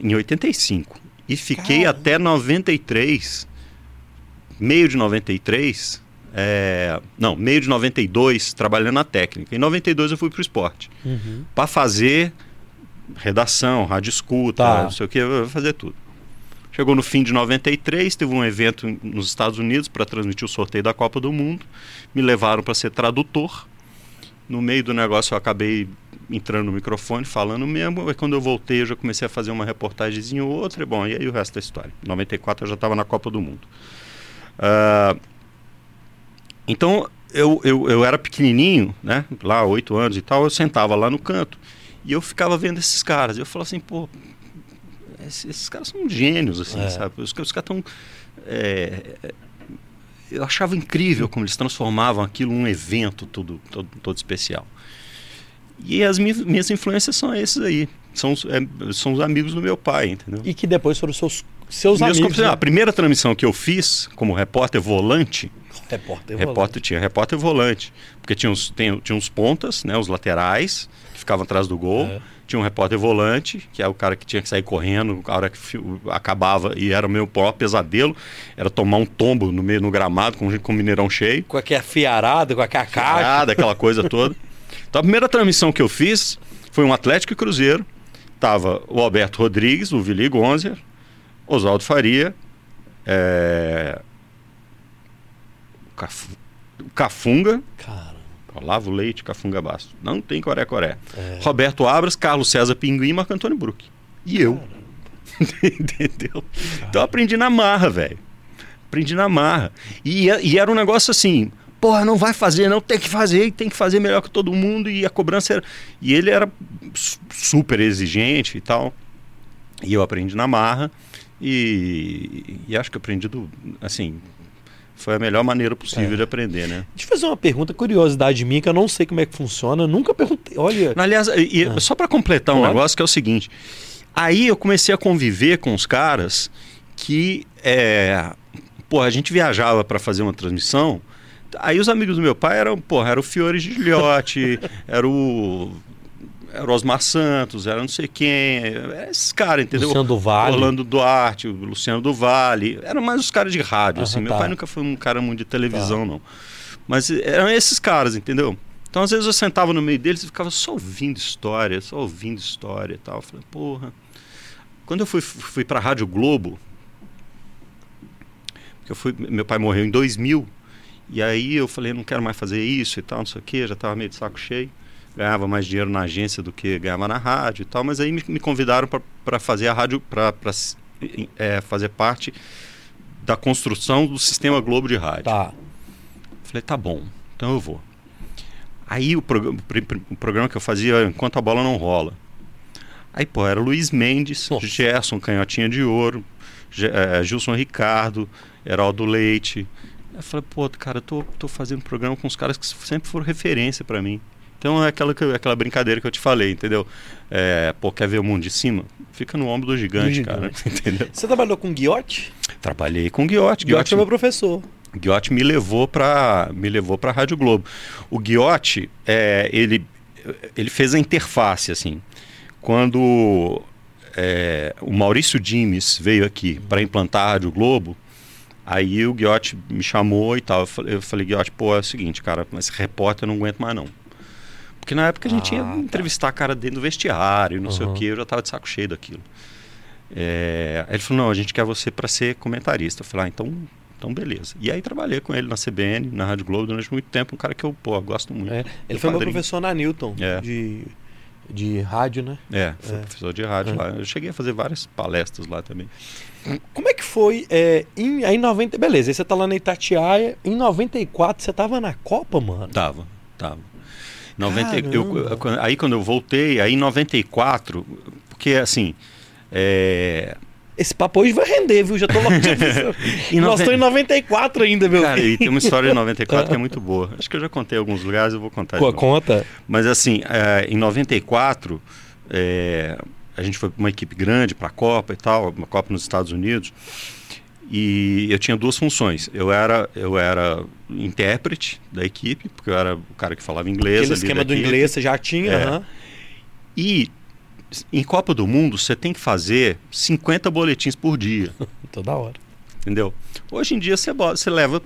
em 85 e fiquei Caramba. até 93, meio de 93, é, não, meio de 92 trabalhando na técnica. Em 92 eu fui pro esporte Uhum. para fazer redação, rádio escuta, Tá. não sei o que, fazer tudo. Chegou no fim de 93, teve um evento nos Estados Unidos para transmitir o sorteio da Copa do Mundo. Me levaram para ser tradutor. No meio do negócio eu acabei entrando no microfone, falando mesmo. E quando eu voltei, eu já comecei a fazer uma reportagemzinha ou outra. E bom, e aí o resto da história. Em 94 eu já estava na Copa do Mundo. Ah, Então, eu, eu, eu era pequenininho, né? Lá, oito anos e tal, eu sentava lá no canto. E eu ficava vendo esses caras. Eu falava assim, pô, esses, esses caras são gênios, assim, É. sabe? Os, os caras estão. eu achava incrível como eles transformavam aquilo num evento todo, todo, todo especial. E as minhas, minhas influências são esses aí. São, os- é, são os amigos do meu pai, entendeu? E que depois foram seus, seus Meus amigos. né? A primeira transmissão que eu fiz como repórter volante, Repórter. repórter tinha repórter volante, porque tinha uns, tem, tinha uns pontas, né, os laterais, que ficavam atrás do gol. É. Tinha um repórter volante, que é o cara que tinha que sair correndo, a hora que acabava, e era o meu maior pesadelo, era tomar um tombo no meio no gramado com, com o mineirão cheio. Com aquela fiarada, com aquela caixa. Nada, aquela coisa toda. Então a primeira transmissão que eu fiz foi um Atlético e Cruzeiro. Tava o Alberto Rodrigues, o Vili Gonzer, Oswaldo Faria, é, o Cafunga, Cara, Olavo Leite, Cafunga Basto. Não tem Coré-Coré. É. Roberto Abras, Carlos César Pinguim e Marco Antônio Bruck. E eu. Entendeu? Então eu aprendi na marra, velho. Aprendi na marra. E, e era um negócio assim, porra, não vai fazer, não, tem que fazer, tem que fazer melhor que todo mundo. E a cobrança era. E ele era su- super exigente e tal. E eu aprendi na marra. E, e acho que aprendi do. Assim, foi a melhor maneira possível É. de aprender, né? deixa eu fazer uma pergunta, curiosidade minha, que eu não sei como é que funciona. Nunca perguntei. Olha. Aliás, e- Ah. só para completar um Pode. negócio que é o seguinte. Aí eu comecei a conviver com os caras que, é, porra, a gente viajava para fazer uma transmissão. Aí os amigos do meu pai eram, porra, era o Fiore Gigliotti, era o era o Osmar Santos, era não sei quem, era esses caras, entendeu? Luciano do Vale. Orlando Duarte, o Luciano do Vale, eram mais os caras de rádio, assim. Aham, Meu tá. pai nunca foi um cara muito de televisão, não. Mas eram esses caras, entendeu? Então, às vezes, eu sentava no meio deles e ficava só ouvindo história, só ouvindo história e tal. Eu falei, porra. Quando eu fui, fui pra Rádio Globo, porque eu fui, meu pai morreu em 2000, e aí eu falei, não quero mais fazer isso e tal, não sei o quê, já tava meio de saco cheio. Ganhava mais dinheiro na agência do que ganhava na rádio e tal, mas aí me, me convidaram para fazer a rádio, para é, fazer parte da construção do sistema Globo de rádio. Tá. Falei, tá bom, então eu vou. Aí o, programa- o programa que eu fazia enquanto a bola não rola. Aí, pô, era Luiz Mendes, Nossa. Gerson, Canhotinha de Ouro, Ge- eh, Gilson Ricardo, Heraldo Leite. Eu falei, pô, cara, eu tô, tô fazendo programa com os caras que sempre foram referência pra mim. Então é aquela, que aquela brincadeira que eu te falei, entendeu? É, pô, quer ver o mundo de cima? Fica no ombro do gigante, cara. Entendeu? Você trabalhou com Guiote? Trabalhei com Guiotti. Guiote é meu professor. Guiotti me levou para me levou para Rádio Globo. O Guiotti, é, ele ele fez a interface assim. Quando é, o Maurício Dimes veio aqui para implantar a Rádio Globo, aí o Guiotti me chamou e tal. Eu falei, Guiotti, pô, é o seguinte, cara, mas repórter eu não aguento mais não. Porque na época a gente Ah, ia tá. entrevistar cara dentro do vestiário, não sei o Uhum. que, eu já tava de saco cheio daquilo. É, aí ele falou, não, a gente quer você para ser comentarista. Eu falei, ah, então, então beleza. E aí trabalhei com ele na CBN, na Rádio Globo durante muito tempo, um cara que eu, pô, gosto muito. É, Ele Meu foi meu padrinho. professor na Newton, É. de, de rádio, né? É, foi É. professor de rádio É. lá. Eu cheguei a fazer várias palestras lá também. Como é que foi? É, em, aí em 90. Beleza, aí você tá lá na Itatiaia. Em 94, você tava na Copa, mano? Tava, tava. 90, eu, aí quando eu voltei, aí em 94, porque assim, é, Esse papo hoje vai render, viu? Já tô logo. Em Nós estamos em 94 ainda, meu cara, filho. e tem uma história de 94 que é muito boa. Acho que eu já contei em alguns lugares, eu vou contar. Co-. Conta. Mas assim, é, em 94, é, a gente foi para uma equipe grande para a Copa e tal, uma Copa nos Estados Unidos. E eu tinha duas funções. Eu era, eu era intérprete da equipe, porque eu era o cara que falava inglês. Aquele esquema do equipe. inglês você já tinha, É. aham. E em Copa do Mundo, você tem que fazer 50 boletins por dia. Toda hora. Entendeu? Hoje em dia você, você leva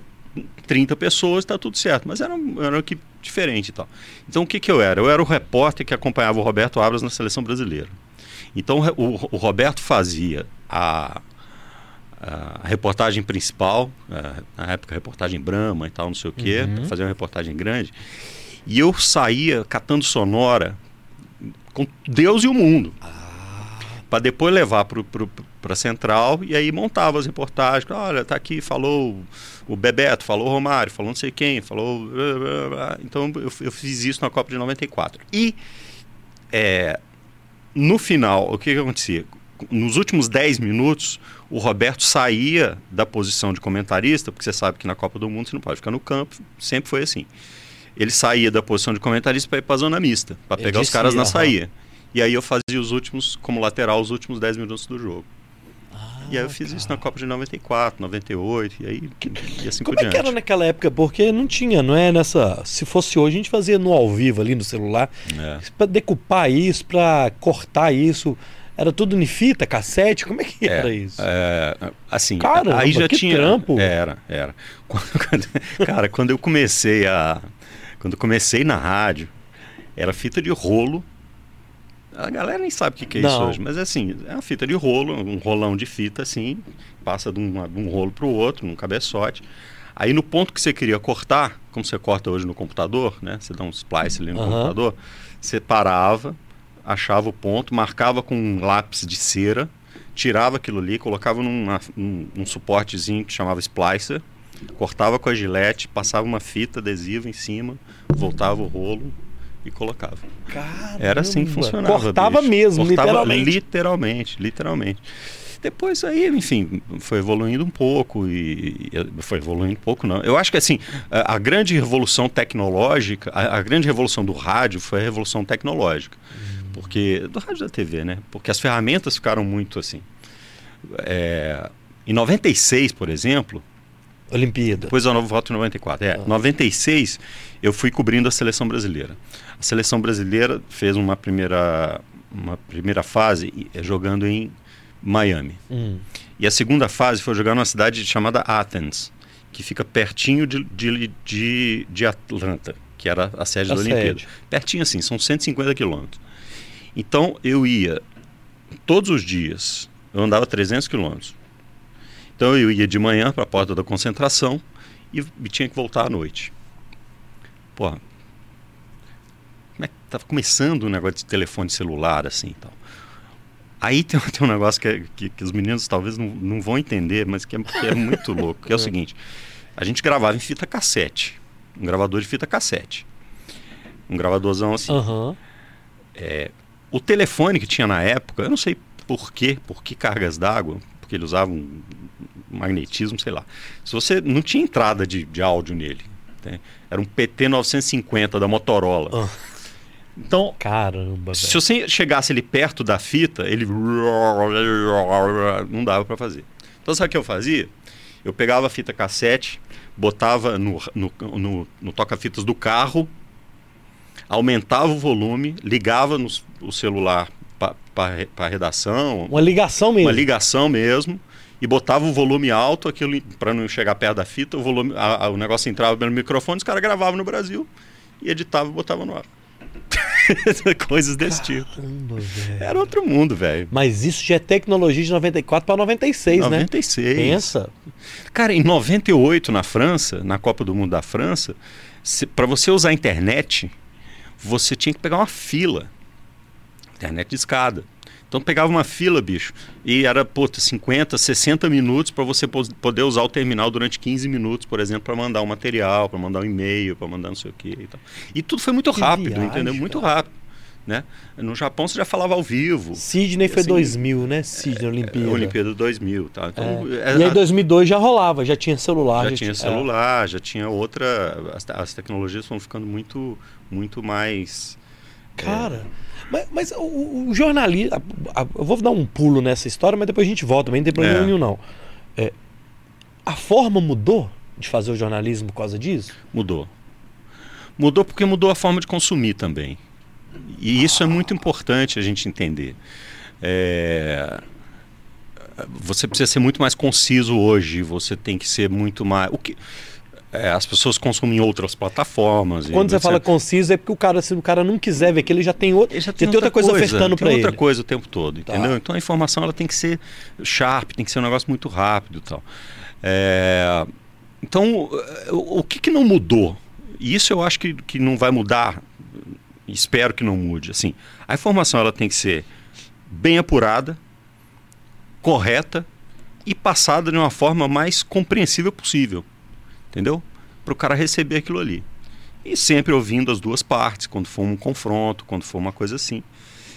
30 pessoas, está tudo certo, mas era, um- era uma equipe diferente e tal. Então o que, que eu era? Eu era o repórter que acompanhava o Roberto Abras na seleção brasileira. Então o, o- Roberto fazia a, a reportagem principal, a- na época a reportagem Brahma e tal, não sei o quê, Uhum. fazia uma reportagem grande, e eu saía catando sonora com Deus e o mundo Ah, para depois levar para para Central e aí montava as reportagens. Olha, tá aqui, falou o Bebeto, falou o Romário, falou não sei quem, falou. Então eu, eu fiz isso na Copa de 94. E é, no final, o que, que acontecia? Nos últimos 10 minutos, o Roberto saía da posição de comentarista, porque você sabe que na Copa do Mundo você não pode ficar no campo, sempre foi assim. Ele saía da posição de comentarista para ir para a zona mista, para pegar os caras na saída. E aí eu fazia os últimos, como lateral, os últimos 10 minutos do jogo. E aí eu fiz cara. isso na Copa de 94, 98, e aí e assim Como por é diante. que era naquela época? Porque não tinha, não é nessa. Se fosse hoje, a gente fazia no ao vivo ali no celular. É. Para decupar isso, para cortar isso. Era tudo em fita, cassete? Como é que era isso? É, assim, Caramba, aí já que tinha. trampo. Era, era. Quando- quando- cara, quando eu comecei a. Quando comecei na rádio, era fita de rolo. A galera nem sabe o que, que é isso Não. hoje, mas é assim, é uma fita de rolo, um rolão de fita assim, passa de um, de um rolo para o outro, num cabeçote. Aí no ponto que você queria cortar, como você corta hoje no computador, né? Você dá um splice ali no Aham. computador, você parava, achava o ponto, marcava com um lápis de cera, tirava aquilo ali, colocava numa- num, num suportezinho que chamava splicer, cortava com a gilete, passava uma fita adesiva em cima, voltava o rolo e colocava. Caramba, Era assim que funcionava. Cortava bicho. mesmo, Cortava literalmente. Literalmente, literalmente. Depois aí, enfim, foi evoluindo um pouco e e foi evoluindo um pouco não. Eu acho que assim, a, a grande revolução tecnológica, a, a grande revolução do rádio foi a revolução tecnológica. Porque do rádio da TV, né? Porque as ferramentas ficaram muito assim. É, em 96, por exemplo, Olimpíada. depois eu volto em 94. É, 96 eu fui cobrindo a seleção brasileira. A seleção brasileira fez uma primeira, uma primeira fase eh, jogando em Miami. Hum. E a segunda fase foi jogar numa cidade chamada Athens, que fica pertinho de, de, de, de Atlanta, que era a sede A da Olimpíada. sede. Pertinho assim, são 150 quilômetros. Então eu ia todos os dias, eu andava 300 quilômetros. Então eu ia de manhã para a porta da concentração e, e tinha que voltar à noite. Porra, como é que tava começando o negócio de telefone celular assim e tal. Aí tem, tem um negócio que, é- que, que os meninos talvez não, não vão entender, mas que é, que é muito louco, que é o seguinte. A gente gravava em fita cassete. Um gravador de fita cassete. Um gravadorzão assim. Aham. O telefone que tinha na época, eu não sei por quê, por que cargas d'água, porque ele usava um magnetismo, sei lá. Se você não tinha entrada de, de áudio nele, né? era um PT 950 da Motorola. Ah. Então, Caramba, se você chegasse ali perto da fita, ele não dava para fazer. Então sabe o que eu fazia? Eu pegava a fita cassete, botava no, no, no, no toca-fitas do carro, aumentava o volume, ligava no, o celular para a redação, Uma ligação mesmo. uma ligação mesmo, e botava o volume alto, aquilo para não chegar perto da fita, o, volume, a- a- o negócio entrava pelo microfone, os caras gravavam no Brasil e editava e botava no ar. Coisas desse tipo. Caramba, velho. Era outro mundo, velho. Mas isso já é tecnologia de 94 para 96, né? 96. Pensa. Cara, em 98 na França, na Copa do Mundo da França, para você usar a internet, você tinha que pegar uma fila. Internet de escada. Então pegava uma fila, bicho, e era, puta, 50, 60 minutos para você poder usar o terminal durante 15 minutos, por exemplo, para mandar um material, para mandar um e-mail, para mandar não sei o quê e tal. E tudo foi muito Que rápido, viagem, entendeu? Muito cara. rápido, né? No Japão você já falava ao vivo. Sidney foi Assim, 2000, né? Sidney, Olimpíada. Olimpíada 2000, tá? Então, É. é, E aí a- 2002 já rolava, já tinha celular. já tinha celular, já tinha outra. As, as tecnologias foram ficando muito, muito mais. é. Mas, mas o, o jornalismo... a- a- Eu vou dar um pulo nessa história, mas depois a gente volta, também não tem problema É. nenhum, não. É, a forma mudou de fazer o jornalismo por causa disso? Mudou. Mudou porque mudou a forma de consumir também. E isso é muito importante a gente entender. É, Você precisa ser muito mais conciso hoje, você tem que ser muito mais. O que... é, as pessoas consomem outras plataformas. e Quando você etc. fala conciso é porque o cara, se o cara não quiser ver aquilo, ele já tem outro, Ele já tem outra coisa, ofertando tem para outra ele. coisa o tempo todo, Tá. entendeu? Então a informação ela tem que ser sharp, tem que ser um negócio muito rápido, e tal. É, Então o o que, que não mudou? E isso eu acho que, que não vai mudar. Espero que não mude. Assim, a informação ela tem que ser bem apurada, correta e passada de uma forma mais compreensível possível. Entendeu? Para o cara receber aquilo ali. E sempre ouvindo as duas partes, quando for um confronto, quando for uma coisa assim.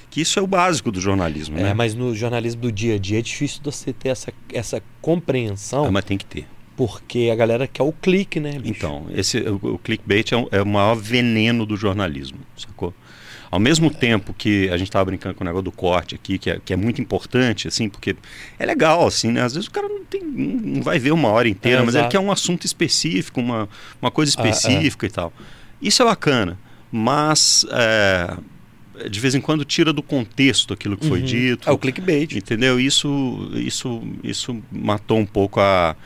Que isso é o básico do jornalismo, É, né? mas no jornalismo do dia a dia é difícil você ter essa, essa compreensão, Ah, mas tem que ter. porque a galera quer o clique, né, bicho? Então, esse, o, o clickbait é, um- é o maior veneno do jornalismo, sacou? Ao mesmo tempo que a gente estava brincando com o negócio do corte aqui, que é, que é muito importante, assim, porque é legal, assim, né? Às vezes o cara não, tem, não vai ver uma hora inteira, É, mas ele exato. quer um assunto específico, uma, uma coisa Ah, específica e tal. Isso é bacana, mas é, de vez em quando tira do contexto aquilo que foi Uhum. dito. É o clickbait. Entendeu? Isso, isso, isso matou um pouco a,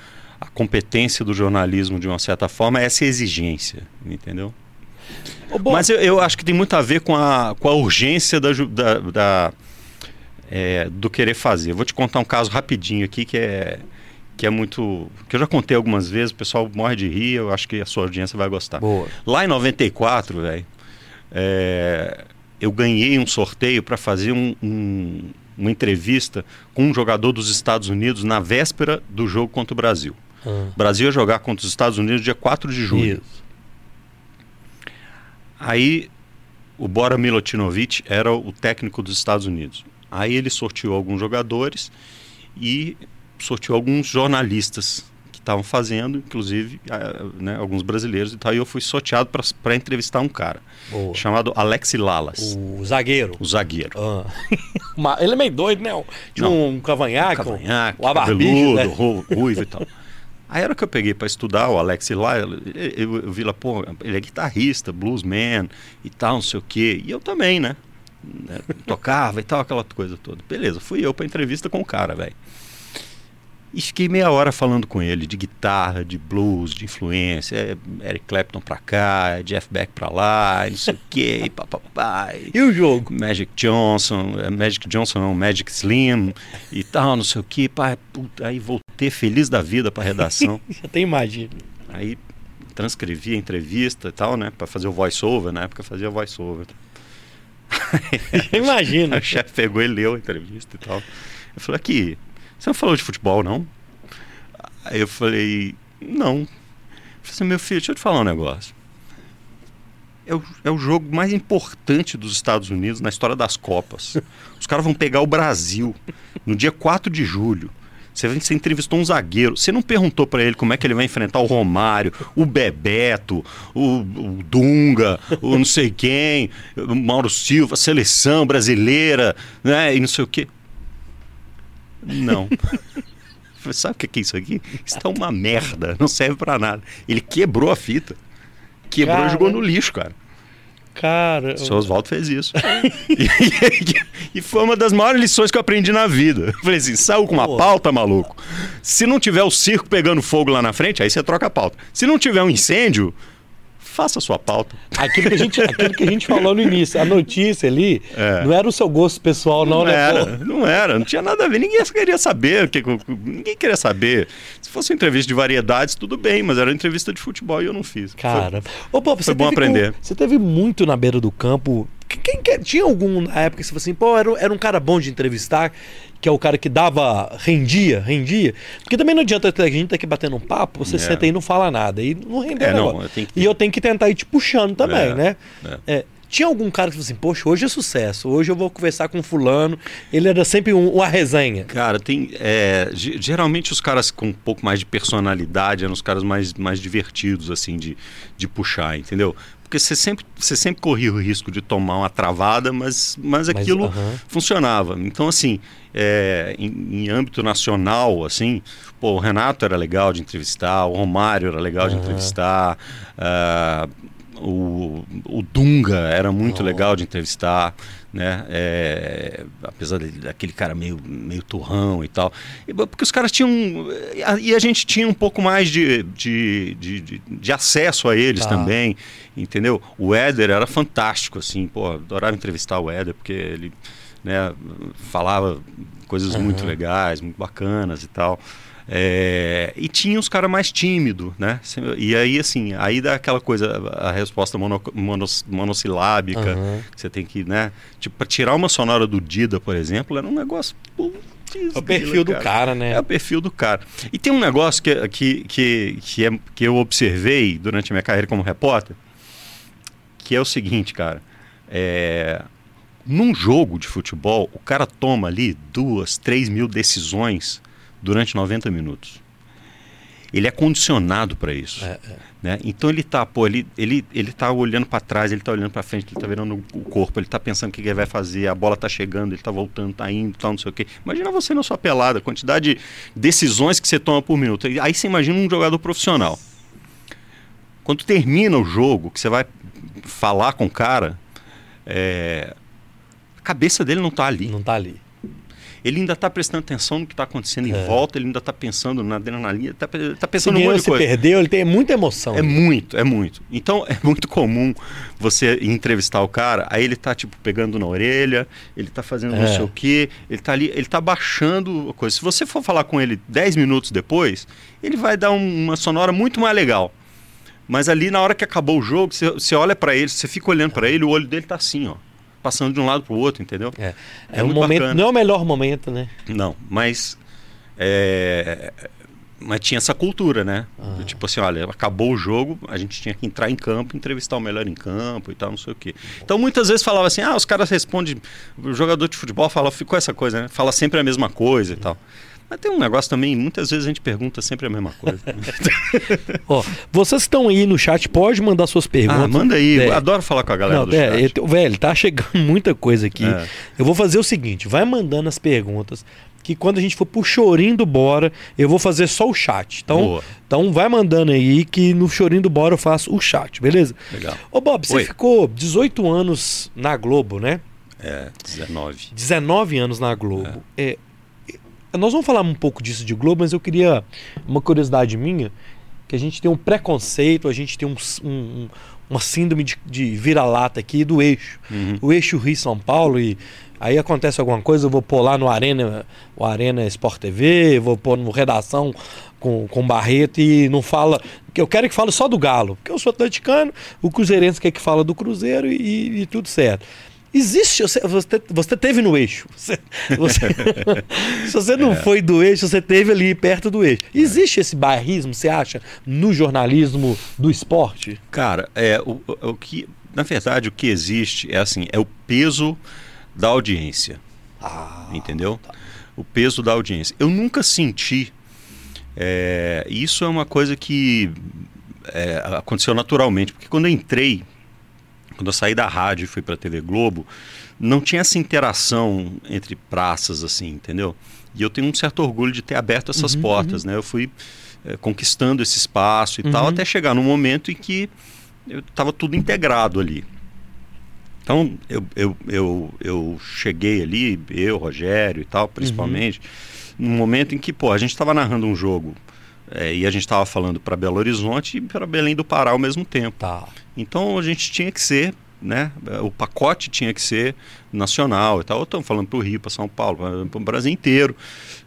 a competência do jornalismo de uma certa forma, essa exigência, entendeu? Ô, Mas eu, eu acho que tem muito a ver com a, com a urgência da, da- da, é, do querer fazer. Eu vou te contar um caso rapidinho aqui que é, que é muito. que eu já contei algumas vezes, o pessoal morre de rir, eu acho que a sua audiência vai gostar. Boa. Lá em 94, velho, é, eu ganhei um sorteio para fazer um- um- uma entrevista com um jogador dos Estados Unidos na véspera do jogo contra o Brasil. Ah, O Brasil ia jogar contra os Estados Unidos dia 4 de julho. isso. Aí o Bora Milutinovic era o técnico dos Estados Unidos. Aí ele sorteou alguns jogadores e sorteou alguns jornalistas que estavam fazendo, inclusive né, alguns brasileiros e tal. E eu fui sorteado para entrevistar um cara Boa. chamado Alex Lalas, O zagueiro. o zagueiro. Ah. Ele é meio doido, né? Tinha um cavanhaque, um- Cavanhaque, o abarbicho, cabeludo, né? ru- ruivo e tal. Aí era que eu peguei para estudar o Alex lá, eu, eu, eu vi lá, pô, ele é guitarrista, bluesman e tal, não sei o quê. E eu também, né? Né, Tocava e tal, aquela coisa toda. Beleza, fui eu pra entrevista com o cara, velho. E fiquei meia hora falando com ele de guitarra, de blues, de influência. É Eric Clapton pra cá, Jeff Beck pra lá, não sei o quê, papapá. e- o jogo? Magic Johnson, é, Magic Johnson não, Magic Slim e tal, não sei o que. Pá, puta, aí voltei feliz da vida pra redação. Já tem imagem. aí transcrevi a entrevista e tal, né? Pra fazer o voice-over, na época fazia voice-over. Imagina. O chefe pegou e leu a entrevista e tal. Eu falei, aqui, você não falou de futebol, não? Aí eu falei, não. Eu falei assim, meu filho, deixa eu te falar um negócio. É o, é o jogo mais importante dos Estados Unidos na história das Copas. Os caras vão pegar o Brasil no dia 4 de julho. Você, você entrevistou um zagueiro. Você não perguntou pra ele como é que ele vai enfrentar o Romário, o Bebeto, o, o Dunga, o não sei quem, o Mauro Silva, a seleção brasileira, né? E não sei o quê. Não. Sabe o que que é isso aqui? Isso tá uma merda, não serve pra nada. Ele quebrou a fita. Quebrou Cara. e jogou no lixo, cara. Cara. O seu Oswaldo fez isso. e, e- e foi uma das maiores lições que eu aprendi na vida. Eu falei assim: saiu com uma Pô. pauta, maluco. Se não tiver o circo pegando fogo lá na frente, aí você troca a pauta. Se não tiver um incêndio, faça a sua pauta. Aquilo que, a gente, aquilo que a gente falou no início, a notícia ali, É. não era o seu gosto pessoal, não, Não, né? era, pô? não era, não tinha nada a ver. Ninguém queria saber. que- ninguém queria saber. Se fosse uma entrevista de variedades, tudo bem, mas era uma entrevista de futebol e eu não fiz. Cara. Ô, pô, você foi bom aprender. com- você teve muito na beira do campo. Quem, quem- tinha algum na época que você falou assim, pô, era, era um cara bom de entrevistar, que é o cara que dava, rendia, rendia. Porque também não adianta a gente estar aqui batendo um papo, você É. senta aí e não fala nada. E não rendeu É, não, eu que E eu tenho que tentar ir te puxando também, É, né? é. É, tinha algum cara que falou assim, poxa, hoje é sucesso, hoje eu vou conversar com fulano. Ele era sempre um- uma resenha. Cara, tem. é, ge- geralmente os caras com um pouco mais de personalidade eram os caras mais, mais divertidos, assim, de, de puxar, entendeu? Porque você sempre, você sempre corria o risco de tomar uma travada, mas, mas aquilo aham. funcionava. Então, assim, é, em, em âmbito nacional, assim, pô, o Renato era legal de entrevistar, o Romário era legal de entrevistar, ah, o, o Dunga era muito Oh. legal de entrevistar, né? É, apesar daquele cara meio, meio turrão e tal. Porque os caras tinham. E a gente tinha um pouco mais de, de, de, de- de acesso a eles Tá. também, entendeu? O Éder era fantástico, assim, pô, adorava entrevistar o Éder, porque ele né, falava coisas muito Aham. legais, muito bacanas e tal. É, e tinha os caras mais tímidos, né? E aí, assim, aí dá aquela coisa, a resposta mono, monos- monossilábica, Aham. que você tem que, né? Tipo, pra tirar uma sonora do Dida, por exemplo, era um negócio pô, É o perfil do cara, né? É o perfil do cara. E tem um negócio que, que, que, que, é, que eu observei durante a minha carreira como repórter, que é o seguinte, cara. É, num jogo de futebol, o cara toma ali duas, três mil decisões durante 90 minutos. Ele é condicionado para isso. É, é. Né? Então ele tá, pô, ele, ele, ele tá olhando para trás, ele tá olhando para frente, ele tá virando o corpo, ele tá pensando o que, que ele vai fazer, a bola tá chegando, ele tá voltando, tá indo, tal, não sei o quê. Imagina você na sua pelada, a quantidade de decisões que você toma por minuto. Aí você imagina um jogador profissional. Quando termina o jogo, que você vai falar com o cara, é... a cabeça dele não tá ali. Não tá ali ele ainda está prestando atenção no que está acontecendo em é. volta, ele ainda está pensando na adrenalina, está tá pensando em um monte de coisa. perdeu, ele tem muita emoção. É muito, é muito. Então é muito comum você entrevistar o cara, aí ele está tipo pegando na orelha, ele está fazendo é. não sei o quê, ele está ali, ele está baixando a coisa. Se você for falar com ele 10 minutos depois, ele vai dar um, uma sonora muito mais legal. Mas ali na hora que acabou o jogo, você, você olha para ele, você fica olhando para ele, o olho dele está assim, ó passando de um lado para o outro, entendeu? É, é, é um momento, bacana. não é o melhor momento, né? Não, mas é, mas tinha essa cultura, né? Ah. Tipo assim, olha, acabou o jogo, a gente tinha que entrar em campo, entrevistar o melhor em campo e tal, não sei o quê. Então muitas vezes falava assim, ah, os caras respondem, o jogador de futebol fala, ficou essa coisa, né? Fala sempre a mesma coisa e tal. Mas tem um negócio também, muitas vezes a gente pergunta sempre a mesma coisa. Ó, vocês estão aí no chat, pode mandar suas perguntas. Ah, manda aí, é. adoro falar com a galera Não, do é, chat. velho, tá chegando muita coisa aqui. É. Eu vou fazer o seguinte, vai mandando as perguntas, que quando a gente for pro chorinho do Bora, eu vou fazer só o chat. Então, então vai mandando aí que no chorinho do Bora eu faço o chat, beleza? Legal. Ô Bob, você Oi. ficou 18 anos na Globo, né? É, 19. 19 anos na Globo. É. é nós vamos falar um pouco disso de Globo, mas eu queria uma curiosidade minha, que a gente tem um preconceito, a gente tem um, um, uma síndrome de, de vira-lata aqui do eixo. Uhum. O eixo Rio-São Paulo e aí acontece alguma coisa, eu vou pôr lá no Arena, o Arena Sport TV, vou pôr no Redação com, com Barreto e não fala. que Eu quero que fale só do Galo, porque eu sou atleticano, o Cruzeirense quer que fala do Cruzeiro e, e tudo certo. Existe, você, você teve no eixo. Você, você, se você não é. foi do eixo, você teve ali perto do eixo. É. Existe é. esse bairrismo, você acha, no jornalismo do esporte? Cara, é o, o que, na verdade, o que existe é assim, é o peso da audiência. Ah, entendeu? Tá. O peso da audiência. Eu nunca senti. É, isso é uma coisa que é, aconteceu naturalmente, porque quando eu entrei quando eu saí da rádio e fui para a TV Globo, não tinha essa interação entre praças, assim, entendeu? E eu tenho um certo orgulho de ter aberto essas uhum, portas, uhum. né? Eu fui é, conquistando esse espaço e uhum. tal, até chegar no momento em que estava tudo integrado ali. Então, eu, eu, eu, eu cheguei ali, eu, Rogério e tal, principalmente, uhum. num momento em que, pô, a gente estava narrando um jogo é, e a gente estava falando para Belo Horizonte e para Belém do Pará ao mesmo tempo. Tá. Então a gente tinha que ser, né? O pacote tinha que ser nacional e tal. Estamos falando para o Rio, para São Paulo, para o Brasil inteiro.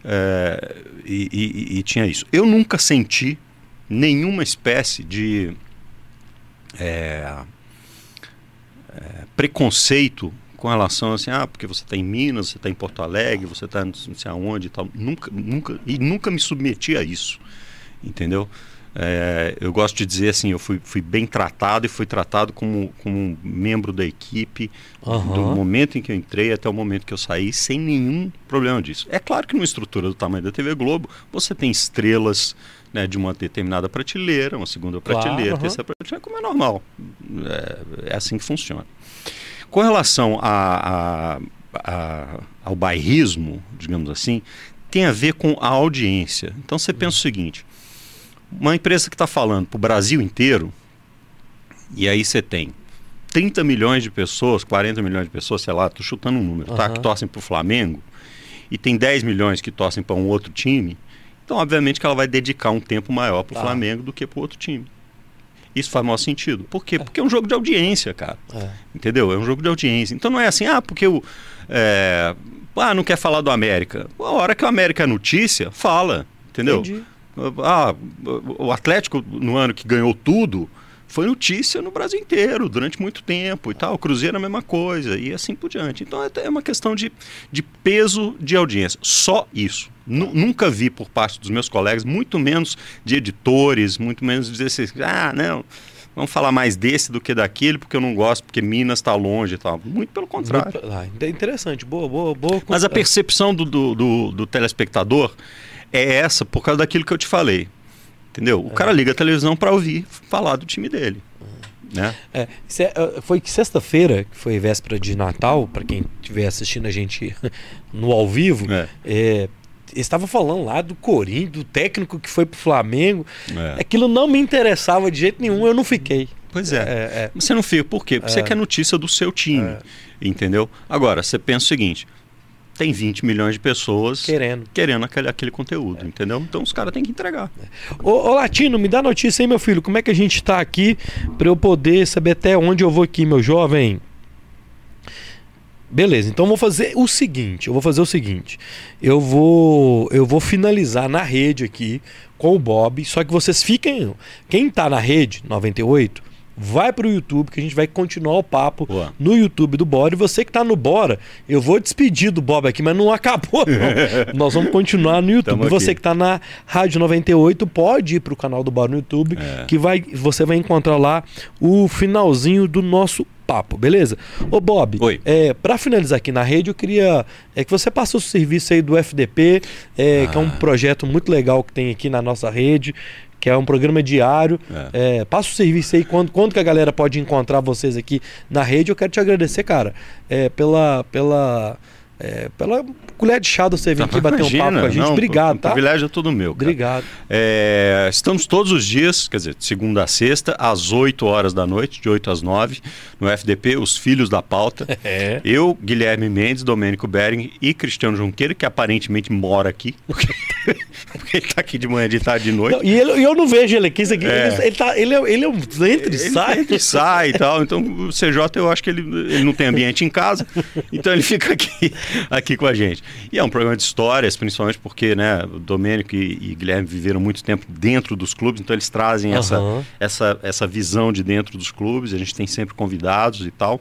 É, e, e, e, tinha isso. Eu nunca senti nenhuma espécie de é, é preconceito com relação assim, ah, porque você está em Minas, você está em Porto Alegre, você está não sei aonde e tal. Nunca, nunca, e nunca me submeti a isso entendeu? É, eu gosto de dizer assim, eu fui, fui bem tratado e fui tratado como, como um membro da equipe uhum. do momento em que eu entrei até o momento que eu saí, sem nenhum problema disso. É claro que numa estrutura do tamanho da TV Globo, você tem estrelas né, de uma determinada prateleira, uma segunda prateleira, claro, terceira prateleira, como é normal. É, é, assim que funciona. Com relação a, a, a, ao bairrismo, digamos assim, tem a ver com a audiência. Então você pensa o seguinte uma empresa que está falando para o Brasil inteiro, e aí você tem 30 milhões de pessoas, 40 milhões de pessoas, sei lá, estou chutando um número, uhum. tá? Que torcem para o Flamengo, e tem 10 milhões que torcem para um outro time, então obviamente que ela vai dedicar um tempo maior para o tá. Flamengo do que para o outro time. Isso faz maior sentido. Por quê? É. Porque é um jogo de audiência, cara. É. Entendeu? É um jogo de audiência. Então não é assim, ah, porque o. É... Ah, não quer falar do América. A hora que o América é notícia, fala. Entendeu? Entendi. Ah, o Atlético, no ano que ganhou tudo, foi notícia no Brasil inteiro durante muito tempo e tal. O Cruzeiro é a mesma coisa e assim por diante. Então é, é uma questão de, de peso de audiência. Só isso. Nu- nunca vi por parte dos meus colegas, muito menos de editores, muito menos dizer assim, ah, não, vamos falar mais desse do que daquele, porque eu não gosto, porque Minas está longe e tal. Muito pelo contrário. Ah, interessante, boa, boa, boa. Mas a percepção do, do, do- do telespectador é essa por causa daquilo que eu te falei. Entendeu? O cara liga a televisão para ouvir falar do time dele. Né? É, é, uh, foi que sexta-feira, que foi véspera de Natal, para quem estiver assistindo a gente no ao vivo, É. é, estava falando lá do Corinthians, do técnico que foi pro Flamengo. É. Aquilo não me interessava de jeito nenhum, eu não fiquei. Pois é. É, é. Você não fica. Por quê? Porque você quer notícia do seu time. Entendeu? Agora, você pensa o seguinte: tem 20 milhões de pessoas Querendo. querendo aquele, aquele conteúdo, entendeu? Então os caras têm que entregar. Ô, ô, Latino, me dá notícia aí, meu filho. Como é que a gente tá aqui para eu poder saber até onde eu vou aqui, meu jovem? Beleza, então eu vou fazer o seguinte, eu vou fazer o seguinte. Eu vou eu vou finalizar na rede aqui com o Bob, só que vocês fiquem, quem tá na rede 98, vai pro YouTube que a gente vai continuar o papo Boa. no YouTube do Bora. E você que tá no Bora, eu vou despedir do Bob aqui, mas não acabou não. Nós vamos continuar no YouTube. E você que tá na Rádio 98, pode ir pro canal do Bora no YouTube, É. que vai, você vai encontrar lá o finalzinho do nosso papo, beleza? Ô Bob, Oi. é, para finalizar aqui na rede, eu queria é que você passe o serviço aí do FDP, é, que é um Ah. projeto muito legal que tem aqui na nossa rede, que é um programa diário. É, passa o serviço aí, quando, quando que a galera pode encontrar vocês aqui na rede. Eu quero te agradecer, cara, é, pela, pela, é, pela colher de chá de você vir aqui bater um papo com a gente. Não, Obrigado, o tá? privilégio é todo meu. cara. Obrigado. É, estamos todos os dias, quer dizer, de segunda a sexta, às 8 horas da noite, de 8 às 9, no FDP, Os Filhos da Pauta. É. Eu, Guilherme Mendes, Domênico Bering e Cristiano Junqueira, que aparentemente mora aqui, porque, ele está aqui de manhã, de tarde de noite. Não, e ele- eu não vejo ele aqui. Aqui É. ele, ele, tá, ele, é, ele é um entra e sai. entra e sai e tal. Então, o CJ, eu acho que ele, ele não tem ambiente em casa, então ele fica aqui, aqui com a gente. E é um programa de histórias, principalmente porque né, o Domênico e, e Guilherme viveram muito tempo dentro dos clubes, então eles trazem essa, Aham. essa, essa visão de dentro dos clubes. A gente tem sempre convidados e tal.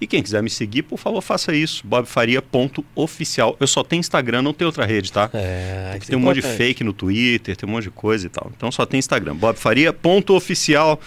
E quem quiser me seguir, por favor, faça isso. bobfaria.oficial. Eu só tenho Instagram, não tenho outra rede, tá? É, tem é um monte de. Fake no Twitter, tem um monte de coisa e tal. Então só tem Instagram. bobfaria.oficial.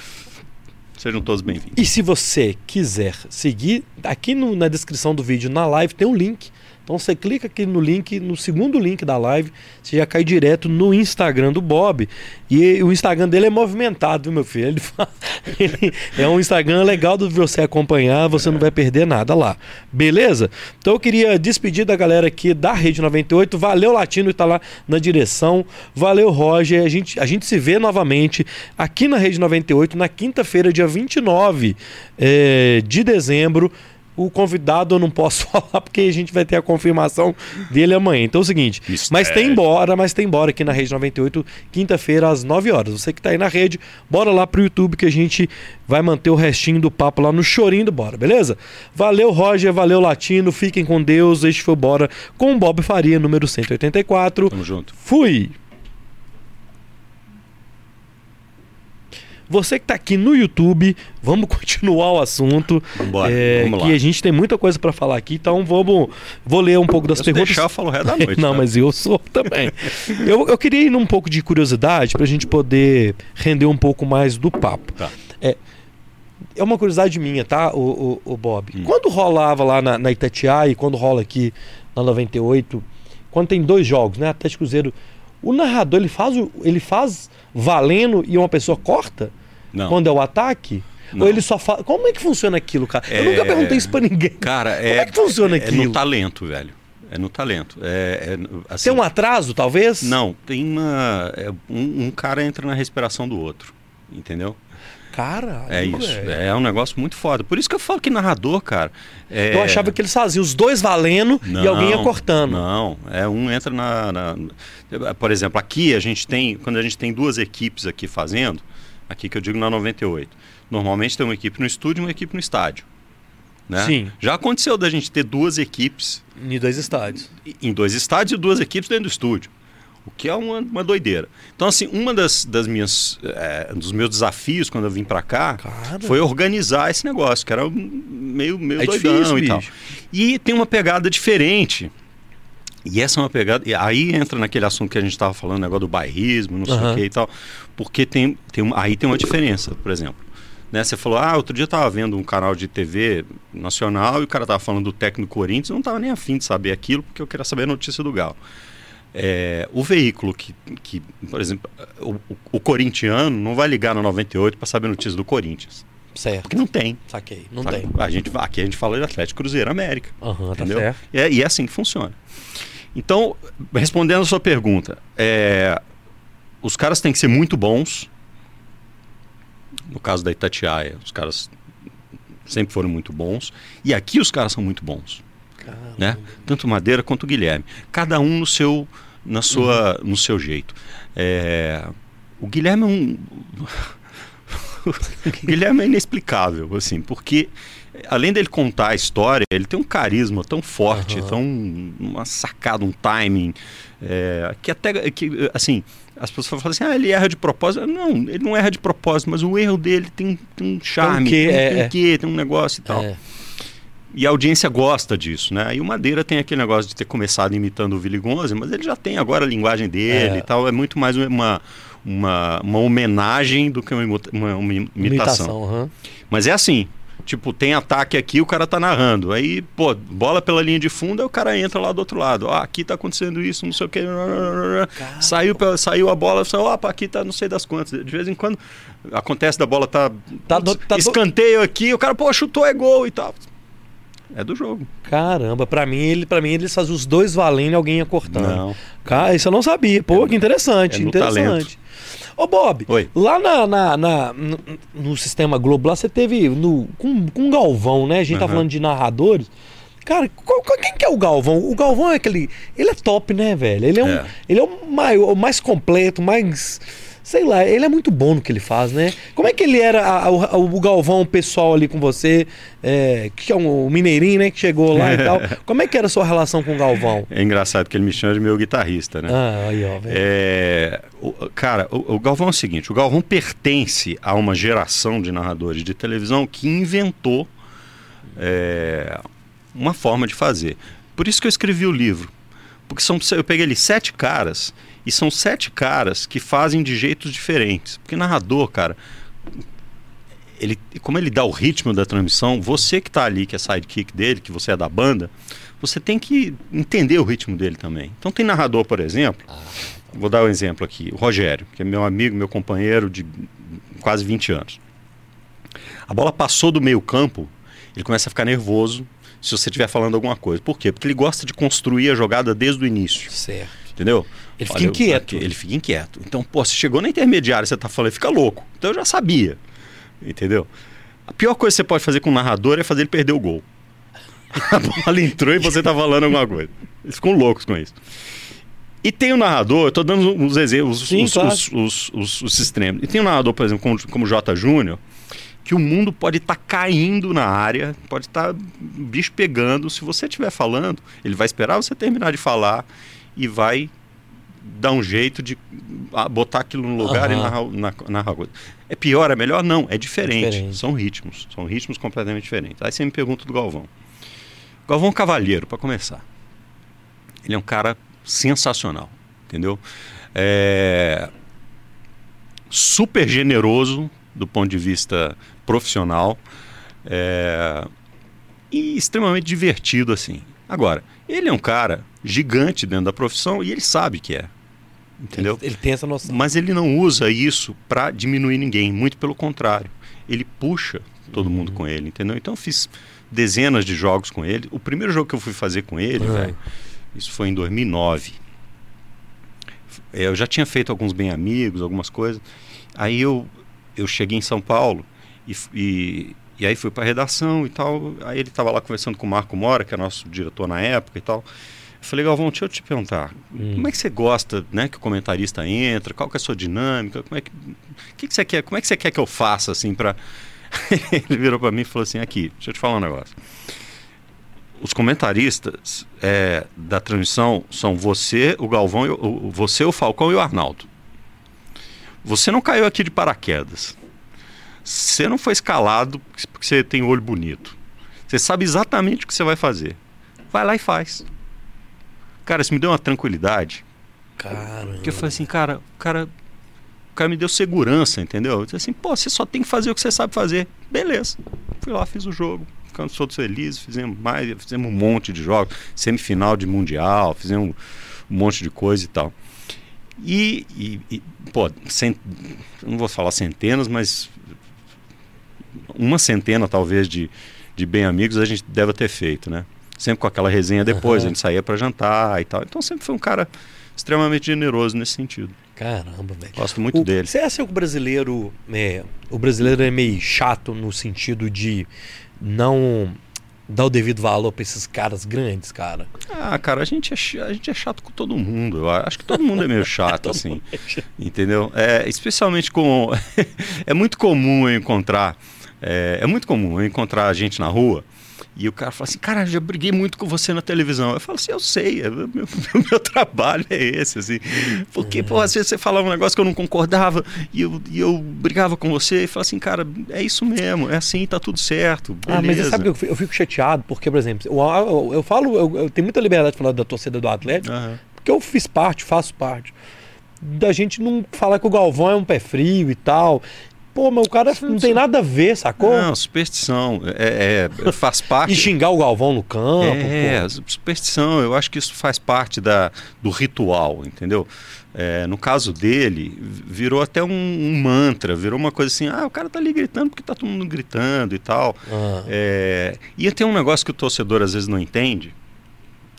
Sejam todos bem-vindos. E se você quiser seguir, aqui no- na descrição do vídeo, na live, tem um link. Então você clica aqui no link, no segundo link da live, você já cai direto no Instagram do Bob. E o Instagram dele é movimentado, viu, meu filho? Ele, fa- ele é um Instagram legal de você acompanhar, você não vai perder nada lá. Beleza? Então eu queria despedir da galera aqui da Rede 98. Valeu, Latino, que tá lá na direção. Valeu, Roger. A gente, a gente se vê novamente aqui na Rede 98 na quinta-feira, dia 29 eh, de dezembro. O convidado eu não posso falar porque a gente vai ter a confirmação dele amanhã. Então é o seguinte, Mistério. mas tem embora, mas tem embora aqui na Rede 98, quinta-feira às 9 horas. Você que tá aí na rede, bora lá pro YouTube que a gente vai manter o restinho do papo lá no chorinho do Bora, beleza? Valeu, Roger, valeu, Latino, fiquem com Deus. Este foi o Bora com o Bob Faria, número 184. Tamo junto. Fui! Você que está aqui no YouTube, vamos continuar o assunto. Vambora, É, vamos que lá. a gente tem muita coisa para falar aqui, então vamos. Vou ler um pouco das Se perguntas. deixar, eu falo o resto da noite. Não, tá? mas eu sou também. eu, eu queria ir num pouco de curiosidade para a gente poder render um pouco mais do papo. Tá. É, é uma curiosidade minha, tá, o, o, o Bob? Hum. Quando rolava lá na, na Itatiaia e quando rola aqui na 98, quando tem dois jogos, né? Atlético Cruzeiro, o narrador ele faz, ele faz valendo e uma pessoa corta Não. quando é o ataque? Não. Ou ele só fala. Como é que funciona aquilo, cara? Eu É- nunca perguntei isso pra ninguém. Cara, Como é, é que funciona é aquilo? no talento, velho. É no talento. É, é, assim, Tem um atraso, talvez? Não, tem uma. é, um, um cara entra na respiração do outro. Entendeu? Cara, É isso. É um negócio muito foda. Por isso que eu falo que narrador, cara. é- Eu achava que eles faziam os dois valendo e Não, alguém ia cortando. Não, é um entra na, na- Por exemplo, aqui a gente tem. Quando a gente tem duas equipes aqui fazendo, aqui que eu digo na 98, normalmente tem uma equipe no estúdio e uma equipe no estádio. Né? Sim. Já aconteceu da gente ter duas equipes Em dois estádios. em dois estádios e duas equipes dentro do estúdio. O que é uma, uma doideira. Então, assim, uma das, das minhas. É, dos meus desafios quando eu vim para cá Cara. foi organizar esse negócio, que era meio, meio É doidão difícil, e tal. bicho. E tem uma pegada diferente. E essa é uma pegada. e Aí entra naquele assunto que a gente estava falando, negócio do bairrismo, não sei Aham. o que e tal. Porque tem, tem aí tem uma diferença, por exemplo. Né, você falou, ah, outro dia eu tava vendo um canal de TV nacional e o cara tava falando do técnico Corinthians, eu não tava nem afim de saber aquilo, porque eu queria saber a notícia do Galo. É, o veículo que, que por exemplo, o, o- o corintiano não vai ligar no 98 para saber a notícia do Corinthians. Certo. Porque não tem. Saquei. Não sabe? tem. A gente, aqui a gente fala de Atlético Cruzeiro América. Tá Entendeu? certo. E é, e é assim que funciona. Então, respondendo a sua pergunta, é, os caras têm que ser muito bons. No caso da Itatiaia, os caras sempre foram muito bons. E aqui os caras são muito bons, Caramba. né? Tanto o Madeira quanto o Guilherme. Cada um no seu, na sua, no seu jeito. É, o Guilherme é um... Guilherme é inexplicável, assim, porque além dele contar a história, ele tem um carisma tão forte, Aham. tão uma sacada, um timing, é, que até que assim as pessoas falam assim, ah, ele erra de propósito. Não, ele não erra de propósito, mas o erro dele tem, tem um charme, quê, tem, é, tem é. um quê, tem um negócio e tal. É. E a audiência gosta disso, né? E o Madeira tem aquele negócio de ter começado imitando o Willy Gonze, mas ele já tem agora a linguagem dele É. e tal. É muito mais uma, uma, uma homenagem do que uma, uma, uma imitação. Imitação, aham. Mas é assim. Tipo, tem ataque aqui, o cara tá narrando. Aí, pô, bola pela linha de fundo, aí o cara entra lá do outro lado. Ah, aqui tá acontecendo isso, não sei o que. Saiu, pela- saiu a bola, saiu, opa, aqui tá não sei das quantas. De vez em quando acontece da bola tá, Tá do- tá do- escanteio aqui, o cara, pô, chutou, é gol e tal. É do jogo. Caramba, pra mim, ele, pra mim eles faziam os dois valendo e alguém ia cortando. Não. Cara, isso eu não sabia. Pô, que interessante, é no interessante. Ô, Bob, Oi. lá na, na- na- no, no Sistema Globo, lá você teve no, com, com o Galvão, né? A gente tá Aham. falando de narradores. Cara, qual- qual- quem que é o Galvão? O Galvão é aquele. Ele é top, né, velho? Ele é, um, É. ele é o, maior, o mais completo, mais. Sei lá, ele é muito bom no que ele faz, né? Como é que ele era a- a- o, Galvão, o pessoal ali com você, é, que é um, o Mineirinho, né, que chegou lá e tal. Como é que era a sua relação com o Galvão? É engraçado que ele me chama de meu guitarrista, né? Ah, aí, ó, velho. É, o- cara, o, o Galvão é o seguinte: o Galvão pertence a uma geração de narradores de televisão que inventou é, uma forma de fazer. Por isso que eu escrevi o livro. Porque são, eu peguei ali sete caras e são sete caras que fazem de jeitos diferentes. Porque narrador, cara, ele, como ele dá o ritmo da transmissão, você que está ali, que é sidekick dele, que você é da banda, você tem que entender o ritmo dele também. Então tem narrador, por exemplo, vou dar um exemplo aqui, o Rogério, que é meu amigo, meu companheiro de quase 20 anos. A bola passou do meio campo, ele começa a ficar nervoso se você estiver falando alguma coisa. Por quê? Porque ele gosta de construir a jogada desde o início, Certo. entendeu? Ele fica Olha, inquieto. ele fica inquieto. Então, pô, se chegou na intermediária, você tá falando, ele fica louco. Então eu já sabia. Entendeu? A pior coisa que você pode fazer com o narrador é fazer ele perder o gol. A bola entrou e você tá falando alguma coisa. Eles ficam loucos com isso. E tem o narrador, eu tô dando uns exemplos, os, Sim, os, claro. os, os, os- os extremos. E tem um narrador, por exemplo, como, como o J. Júnior, que o mundo pode estar caindo na área, pode estar bicho pegando. Se você estiver falando, ele vai esperar você terminar de falar e vai dar um jeito de ah, botar aquilo no lugar e Aham. narrar, na- narrar coisa. É pior, é melhor? Não, é diferente. É diferente. São ritmos, são ritmos completamente diferentes. Aí você me pergunta do Galvão. Galvão Cavalheiro, para começar. Ele é um cara sensacional, entendeu? É, super generoso do ponto de vista profissional é, e extremamente divertido assim. Agora, ele é um cara gigante dentro da profissão e ele sabe que é, entendeu? Ele, ele tem essa noção. Mas ele não usa isso para diminuir ninguém, muito pelo contrário. Ele puxa todo mundo com ele, entendeu? Então eu fiz dezenas de jogos com ele. O primeiro jogo que eu fui fazer com ele, velho, isso foi em 2009. É, Eu já tinha feito alguns bem amigos, algumas coisas. Aí eu, eu cheguei em São Paulo e, e, e aí fui para redação e tal. Aí ele estava lá conversando com o Marco Mora, que é nosso diretor na época e tal. Eu falei, Galvão, deixa eu te perguntar, Hum. como é que você gosta, né, que o comentarista entra? Qual que é a sua dinâmica? Como é que, o que, que você quer? Como é que você quer que eu faça assim para? ele virou para mim e falou assim, aqui, deixa eu te falar um negócio. os comentaristas é, da transmissão são você, o Galvão, o- você, o Falcão e o Arnaldo. Você não caiu aqui de paraquedas. Você não foi escalado porque você tem olho bonito. Você sabe exatamente o que você vai fazer. Vai lá e faz. Cara, isso me deu uma tranquilidade. Caramba. Porque eu falei assim, cara, o cara, o cara me deu segurança, entendeu? Eu disse assim, pô, você só tem que fazer o que você sabe fazer. Beleza. Fui lá, fiz o jogo. Ficamos todos felizes, fizemos mais, fizemos um monte de jogos, semifinal de mundial, fizemos um monte de coisa e tal. E, e- e, pô, cent... não vou falar centenas, mas uma centena talvez de, de bem amigos a gente deve ter feito, né? Sempre com aquela resenha depois, Aham. a gente saía para jantar e tal. Então sempre foi um cara extremamente generoso nesse sentido. Caramba, velho. Gosto muito O- dele. Você acha que o brasileiro é, o brasileiro é meio chato no sentido de não dar o devido valor pra esses caras grandes, cara? Ah, cara, a gente, é, a gente é chato com todo mundo. Eu acho que todo mundo é meio chato, assim. Entendeu? É, especialmente com. é muito comum eu encontrar. É, é muito comum eu encontrar gente na rua e o cara fala assim: Cara, já briguei muito com você na televisão. Eu falo assim: Eu sei, é, meu, o meu trabalho é esse, assim. Porque, pô, às vezes você falava um negócio que eu não concordava e eu, e eu brigava com você e falo assim: Cara, é isso mesmo, é assim, tá tudo certo. Ah, mas você beleza." sabe que eu fico, eu fico chateado porque, por exemplo, eu, eu, eu falo, eu, eu tenho muita liberdade de falar da torcida do Atlético, Aham. porque eu fiz parte, faço parte. Da gente não falar que o Galvão é um pé frio e tal. Pô, mas o cara não tem nada a ver, sacou? Não, superstição. É, é, faz parte. E xingar o Galvão no campo. É, pô. superstição, eu acho que isso faz parte da, do ritual, entendeu? É, no caso dele, virou até um, um mantra, virou uma coisa assim, ah, o cara tá ali gritando porque tá todo mundo gritando e tal. Ah, É, e tem um negócio que o torcedor às vezes não entende,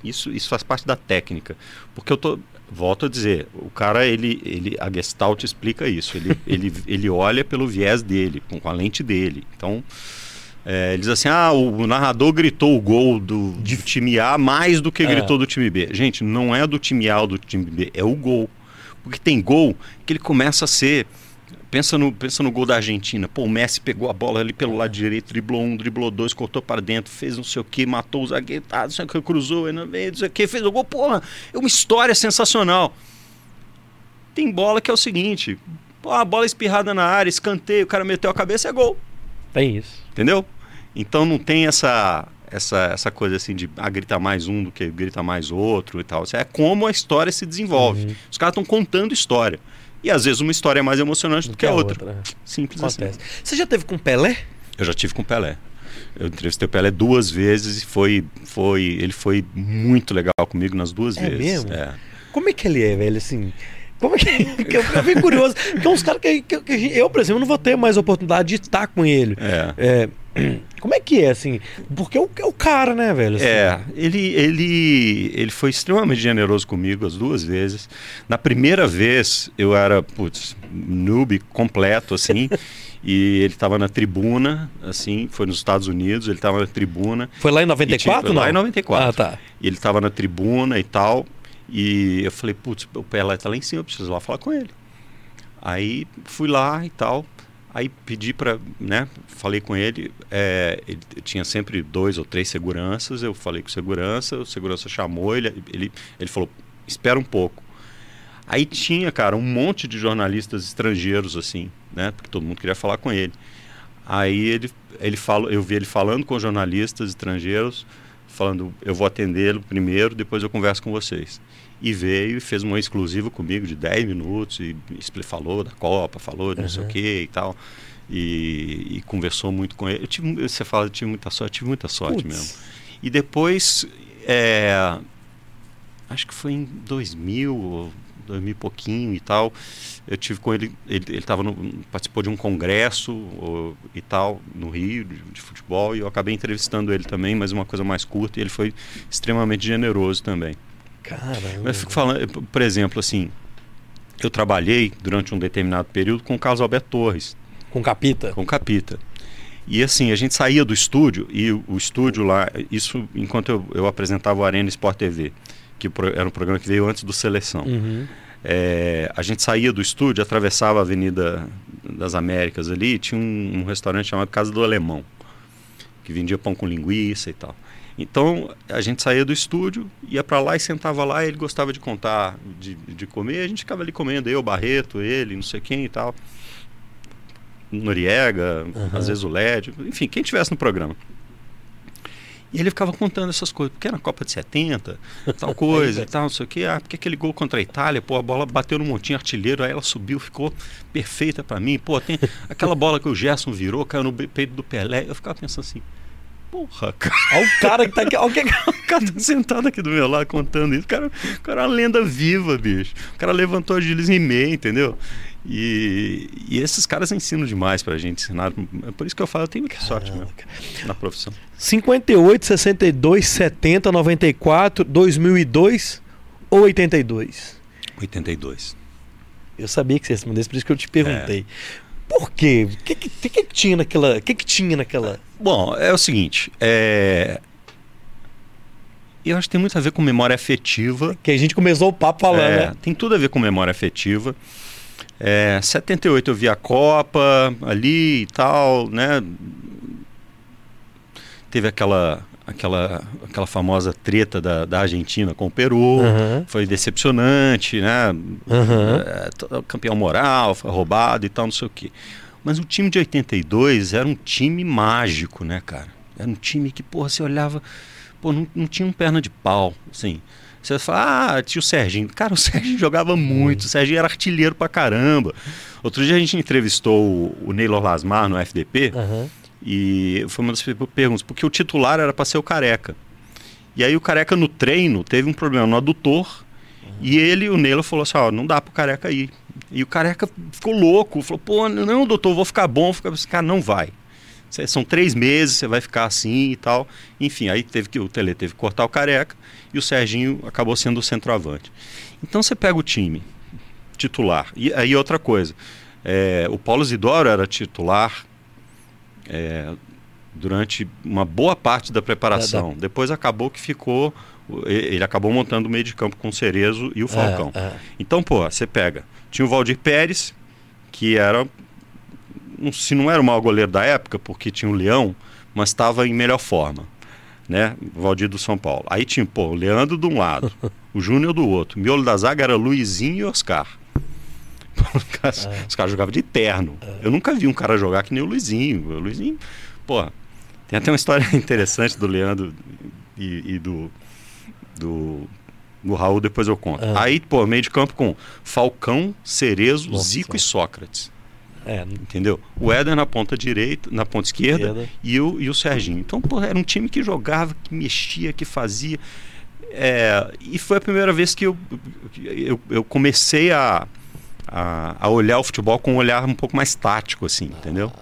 isso, isso faz parte da técnica, porque eu tô, volto a dizer, o cara, ele, ele a Gestalt explica isso, ele, ele, ele olha pelo viés dele, com, a lente dele, então... É, ele diz assim: ah, o narrador gritou o gol do, do time A mais do que É. gritou do time B. Gente, não é do time A ou do time B, é o gol. Porque tem gol que ele começa a ser. Pensa no, pensa no gol da Argentina. Pô, o Messi pegou a bola ali pelo lado direito, driblou um, driblou dois, cortou para dentro, fez não sei o que, matou o zagueiro, tá, não sei o que, cruzou, não sei o que, fez o gol. Porra, é uma história sensacional. Tem bola que é o seguinte: pô, a bola espirrada na área, escanteio, o cara meteu a cabeça, é gol. tem isso. Entendeu? Então não tem essa essa, essa coisa assim de ah, grita mais um do que grita mais outro e tal. Isso é como a história se desenvolve. Uhum. Os caras estão contando história. E às vezes uma história é mais emocionante do que a outra. né? Simples Acontece. assim. Você já teve com o Pelé? Eu já tive com o Pelé. Eu entrevistei o Pelé duas vezes e foi, foi, ele foi muito legal comigo nas duas É vezes. mesmo? É. Como é que ele é, velho? Assim. Como é que. eu fico bem curioso. Porque é uns caras que, que- que eu, por exemplo, não vou ter mais oportunidade de estar com ele. É. É, como é que é, assim? Porque é o, é o cara, né, velho? assim. É, ele, ele, ele foi extremamente generoso comigo as duas vezes. Na primeira vez, eu era, putz, noob completo, assim, e ele estava na tribuna, assim, foi nos Estados Unidos, ele estava na tribuna, Foi lá em E 94, tinha- não? lá em 94. Ah, tá. e ele estava na tribuna e tal, e eu falei, putz, o Pelé tá lá em cima, eu preciso lá falar com ele. Aí fui lá e tal, aí pedi para, né, falei com ele, é, ele tinha sempre dois ou três seguranças, eu falei com o segurança, o segurança chamou ele, ele, ele falou, espera um pouco. Aí tinha, cara, um monte de jornalistas estrangeiros assim, né, porque todo mundo queria falar com ele. Aí ele, ele falou, eu vi ele falando com jornalistas estrangeiros, falando, eu vou atendê-lo primeiro, depois eu converso com vocês. E veio e fez uma exclusiva comigo de 10 minutos e falou da Copa, falou de não sei o que e tal. E, e conversou muito com ele. Eu tive, você fala, eu tive muita sorte, tive muita sorte Putz. mesmo. E depois, é, acho que foi em 2000, ou 2000 e pouquinho e tal, eu tive com ele, ele, ele tava no, participou de um congresso ou, e tal, no Rio, de, de futebol, e eu acabei entrevistando ele também, mas uma coisa mais curta, e ele foi extremamente generoso também. Caramba. Mas eu fico falando, eu, por exemplo, assim, eu trabalhei durante um determinado período com o Carlos Alberto Torres, Com capita? com Capita. E assim, a gente saía do estúdio, e o, o estúdio lá, isso enquanto eu, eu apresentava o Arena Sport TV, que era um programa que veio antes do Seleção. Uhum. É, a gente saía do estúdio, atravessava a Avenida das Américas ali, e tinha um, um restaurante chamado Casa do Alemão, que vendia pão com linguiça e tal. Então a gente saía do estúdio, ia para lá e sentava lá. E ele gostava de contar, de, de comer. A gente ficava ali comendo, eu, Barreto, ele, não sei quem e tal. Noriega, uhum. às vezes o LED, enfim, quem tivesse no programa. E ele ficava contando essas coisas, porque na Copa de 70, tal coisa e tal, não sei o quê. Ah, porque aquele gol contra a Itália, pô, a bola bateu no montinho artilheiro, aí ela subiu, ficou perfeita para mim. Pô, tem aquela bola que o Gerson virou, caiu no peito do Pelé. Eu ficava pensando assim, porra, cara. Olha o cara que tá aqui, olha o, o cara tá sentado aqui do meu lado contando isso. O cara, o cara é uma lenda viva, bicho. O cara levantou a Gilles em meio, entendeu? E, e, esses caras ensinam demais pra gente ensinar. É por isso que eu falo, eu tenho muita sorte mesmo na profissão. 58, 62, 70, 94, 2002 ou 82? 82. Eu sabia que você respondesse, por isso que eu te perguntei. É. Por quê? O que, que, que, que, tinha naquela. que, que tinha naquela. Bom, é o seguinte. É... Eu acho que tem muito a ver com memória afetiva. Que a gente começou o papo falando, é, né? Tem tudo a ver com memória afetiva. É, 78 eu vi a Copa ali e tal, né? Teve aquela aquela, aquela famosa treta da, da Argentina com o Peru, uhum. foi decepcionante, né? Uhum. É, campeão moral, foi roubado e tal, não sei o quê. Mas o time de 82 era um time mágico, né, cara? Era um time que, porra, você olhava, pô, não, não tinha um perna de pau, assim. Você fala, ah, tinha o Serginho. Cara, o Serginho jogava muito, o Serginho era artilheiro pra caramba. Outro dia a gente entrevistou o, o Neylor Lasmar no FDP uhum. E foi uma das perguntas, porque o titular era para ser o Careca. E aí o Careca no treino teve um problema no adutor e ele, o Neylor, falou assim, não dá pro Careca ir. E o Careca ficou louco, falou, pô, não, doutor, vou ficar bom. Ficar... Cara, não vai. São três meses, você vai ficar assim e tal. Enfim, aí teve que o Tele teve que cortar o careca e o Serginho acabou sendo o centroavante. Então você pega o time titular. E aí outra coisa, é, o Paulo Zidoro era titular é, durante uma boa parte da preparação. É, Depois acabou que ficou. Ele acabou montando o meio de campo com o Cerezo e o Falcão. É, é. Então, pô, você pega. Tinha o Valdir Pérez, que era se não era o maior goleiro da época, porque tinha o Leão, mas estava em melhor forma, né? Valdir do São Paulo. Aí tinha, pô, o Leandro de um lado, o Júnior do outro. O miolo da zaga era Luizinho e Oscar. Os caras, é. os caras jogavam de terno. É. Eu nunca vi um cara jogar que nem o Luizinho. O Luizinho, pô, tem até uma história interessante do Leandro e, e do, do, do Raul, depois eu conto. É. Aí, pô, meio de campo com Falcão, Cerezo, Nossa. Zico e Sócrates. É. Entendeu? O Éder na ponta direita, na ponta esquerda, E, o, e o Serginho. Então, pô, era um time que jogava, que mexia, que fazia. É, e foi a primeira vez que eu, eu, eu comecei a, a, a, olhar o futebol com um olhar um pouco mais tático, assim, entendeu?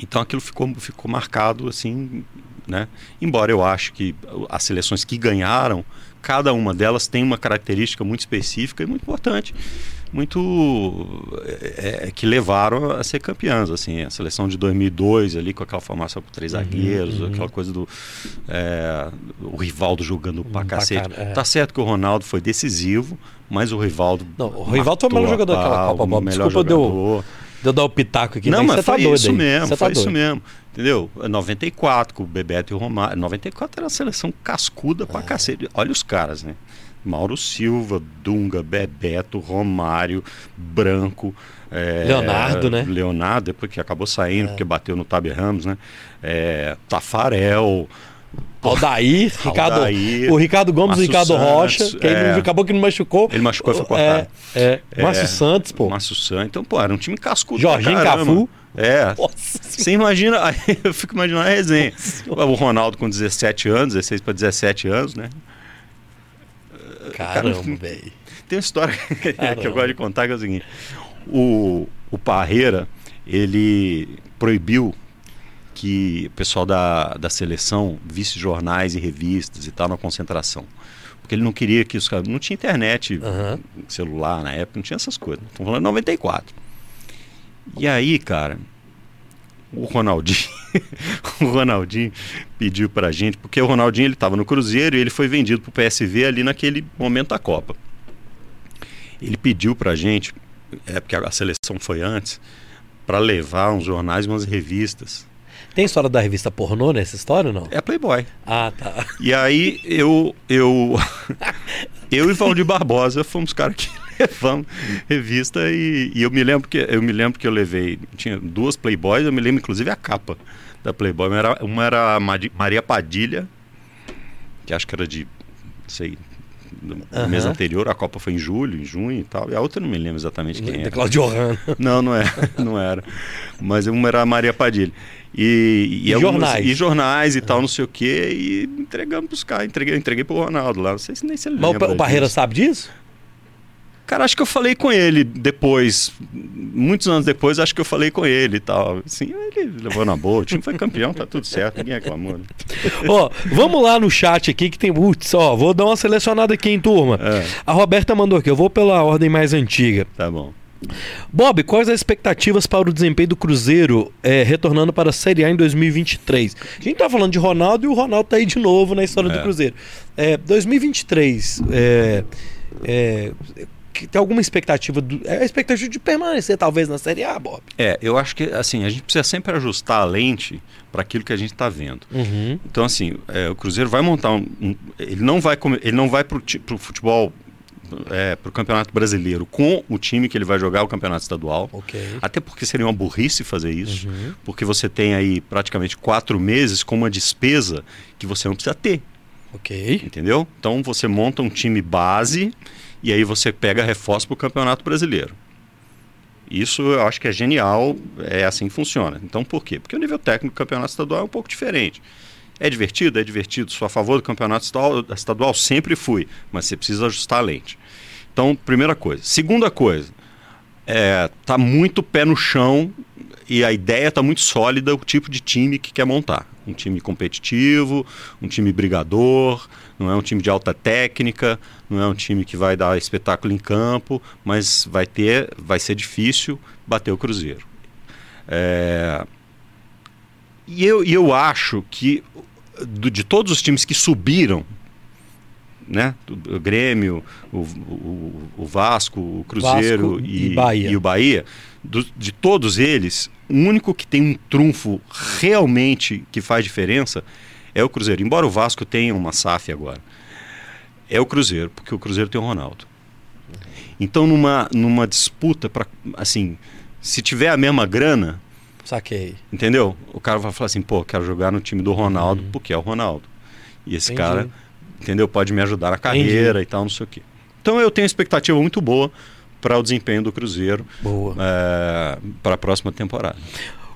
Então aquilo ficou, ficou marcado, assim, né? Embora eu acho que as seleções que ganharam, cada uma delas tem uma característica muito específica e muito importante muito é, é, que levaram a ser campeãs assim a seleção de 2002 ali com aquela formação com três uhum, zagueiros uhum. aquela coisa do é, o Rivaldo jogando pra cacete é. tá certo que o Ronaldo foi decisivo mas o Rivaldo não o Rivaldo foi o melhor jogador daquela Copa Bob melhor Desculpa jogador. deu, deu dar o pitaco aqui não mas foi tá isso mesmo foi tá isso mesmo entendeu 94 com o Bebeto e o Romário 94 era uma seleção cascuda pra é. cacete olha os caras né Mauro Silva, Dunga, Bebeto, Romário, Branco. É, Leonardo, né? Leonardo, depois que acabou saindo, é. porque bateu no Taber Ramos, né? É, Tafarel. Aldair, Ricardo, o Ricardo Gomes e o Ricardo Santos, Rocha, que é, ele acabou que não machucou. Ele machucou e foi cortado. É, é. Márcio Santos, pô. Márcio Santos. Então, pô, era um time cascudo. Jorginho Cafu. É. Nossa Você imagina, aí eu fico imaginando a resenha. Nossa. O Ronaldo com 17 anos, 16 para 17 anos, né? Caramba, velho. Tem uma história que eu gosto de contar que é o seguinte: o, o Parreira, ele proibiu que o pessoal da, da seleção visse jornais e revistas e tal na concentração. Porque ele não queria que os caras. Não tinha internet, uhum. celular na época, não tinha essas coisas. Estamos falando de 94. E aí, cara, o Ronaldinho, o Ronaldinho pediu pra gente, porque o Ronaldinho ele estava no Cruzeiro e ele foi vendido pro PSV ali naquele momento da Copa. Ele pediu pra gente, é porque a seleção foi antes, para levar uns jornais, umas revistas. Tem história da revista pornô nessa história ou não? É Playboy. Ah, tá. E aí eu eu eu e Valdir Barbosa fomos caras que levamos revista e, e eu me lembro que eu me lembro que eu levei tinha duas Playboys, eu me lembro inclusive a capa da Playboy, uma era, uma era a Maria Padilha, que acho que era de sei no Aham. mês anterior, a Copa foi em julho, em junho e tal. E a outra eu não me lembro exatamente quem era. Claudio Hanna. Não, não era, não era. Mas uma era a Maria Padilha. E, E algumas- jornais. E jornais e tal, não sei o quê. E entregamos pros caras. Entreguei, entreguei pro Ronaldo lá. Não sei se nem se ele Mas o, lembra o Barreira sabe disso? Cara, acho que eu falei com ele depois. Muitos anos depois, acho que eu falei com ele e tal. Assim, ele levou na boa. O time foi campeão, tá tudo certo. Ninguém reclamou. Né? Ó, vamos lá no chat aqui que tem. Putz, ó, vou dar uma selecionada aqui, hein, turma. É, A Roberta mandou aqui, eu vou pela ordem mais antiga. tá bom. Bob, quais as expectativas para o desempenho do Cruzeiro é, retornando para a Série A em 2023? A gente tá falando de Ronaldo e o Ronaldo tá aí de novo na história do É. Cruzeiro. É, 2023, é, é, que- tem alguma expectativa? Do, é a expectativa de permanecer talvez na Série A, Bob? É, eu acho que assim, a gente precisa sempre ajustar a lente para aquilo que a gente está vendo. Uhum. Então, assim, é, o Cruzeiro vai montar um. um- ele não vai, ele não vai ti- pro futebol, é, pro Campeonato Brasileiro com o time que ele vai jogar o Campeonato Estadual. Ok. Até porque seria uma burrice fazer isso, Uhum. porque você tem aí praticamente quatro meses com uma despesa que você não precisa ter, Ok. entendeu? Então você monta um time base e aí você pega reforço para o Campeonato Brasileiro. Isso eu acho que é genial, é assim que funciona. Então por quê? Porque o nível técnico do Campeonato Estadual é um pouco diferente. É divertido? É divertido. Sou a favor do Campeonato Estadual, estadual sempre fui, mas você precisa ajustar a lente. Então, primeira coisa. Segunda coisa, é, tá muito pé no chão e a ideia tá muito sólida o tipo de time que quer montar. Um time competitivo, um time brigador, não é um time de alta técnica, não é um time que vai dar espetáculo em campo, mas vai ter, vai ser difícil bater o Cruzeiro. É, E eu, eu acho que do- de todos os times que subiram, né? O Grêmio, o, o- o Vasco, o Cruzeiro Vasco e, e e o Bahia, do- de todos eles, o único que tem um trunfo realmente que faz diferença é o Cruzeiro. Embora o Vasco tenha uma SAF agora, é o Cruzeiro, porque o Cruzeiro tem o Ronaldo. Então, numa, numa disputa para assim, se tiver a mesma grana, Saquei. Entendeu? O cara vai falar assim, pô, quero jogar no time do Ronaldo porque é o Ronaldo. E esse Entendi. cara, entendeu? Pode me ajudar na carreira e tal, não sei o quê. Então eu tenho expectativa muito boa para o desempenho do Cruzeiro Boa. para a próxima temporada.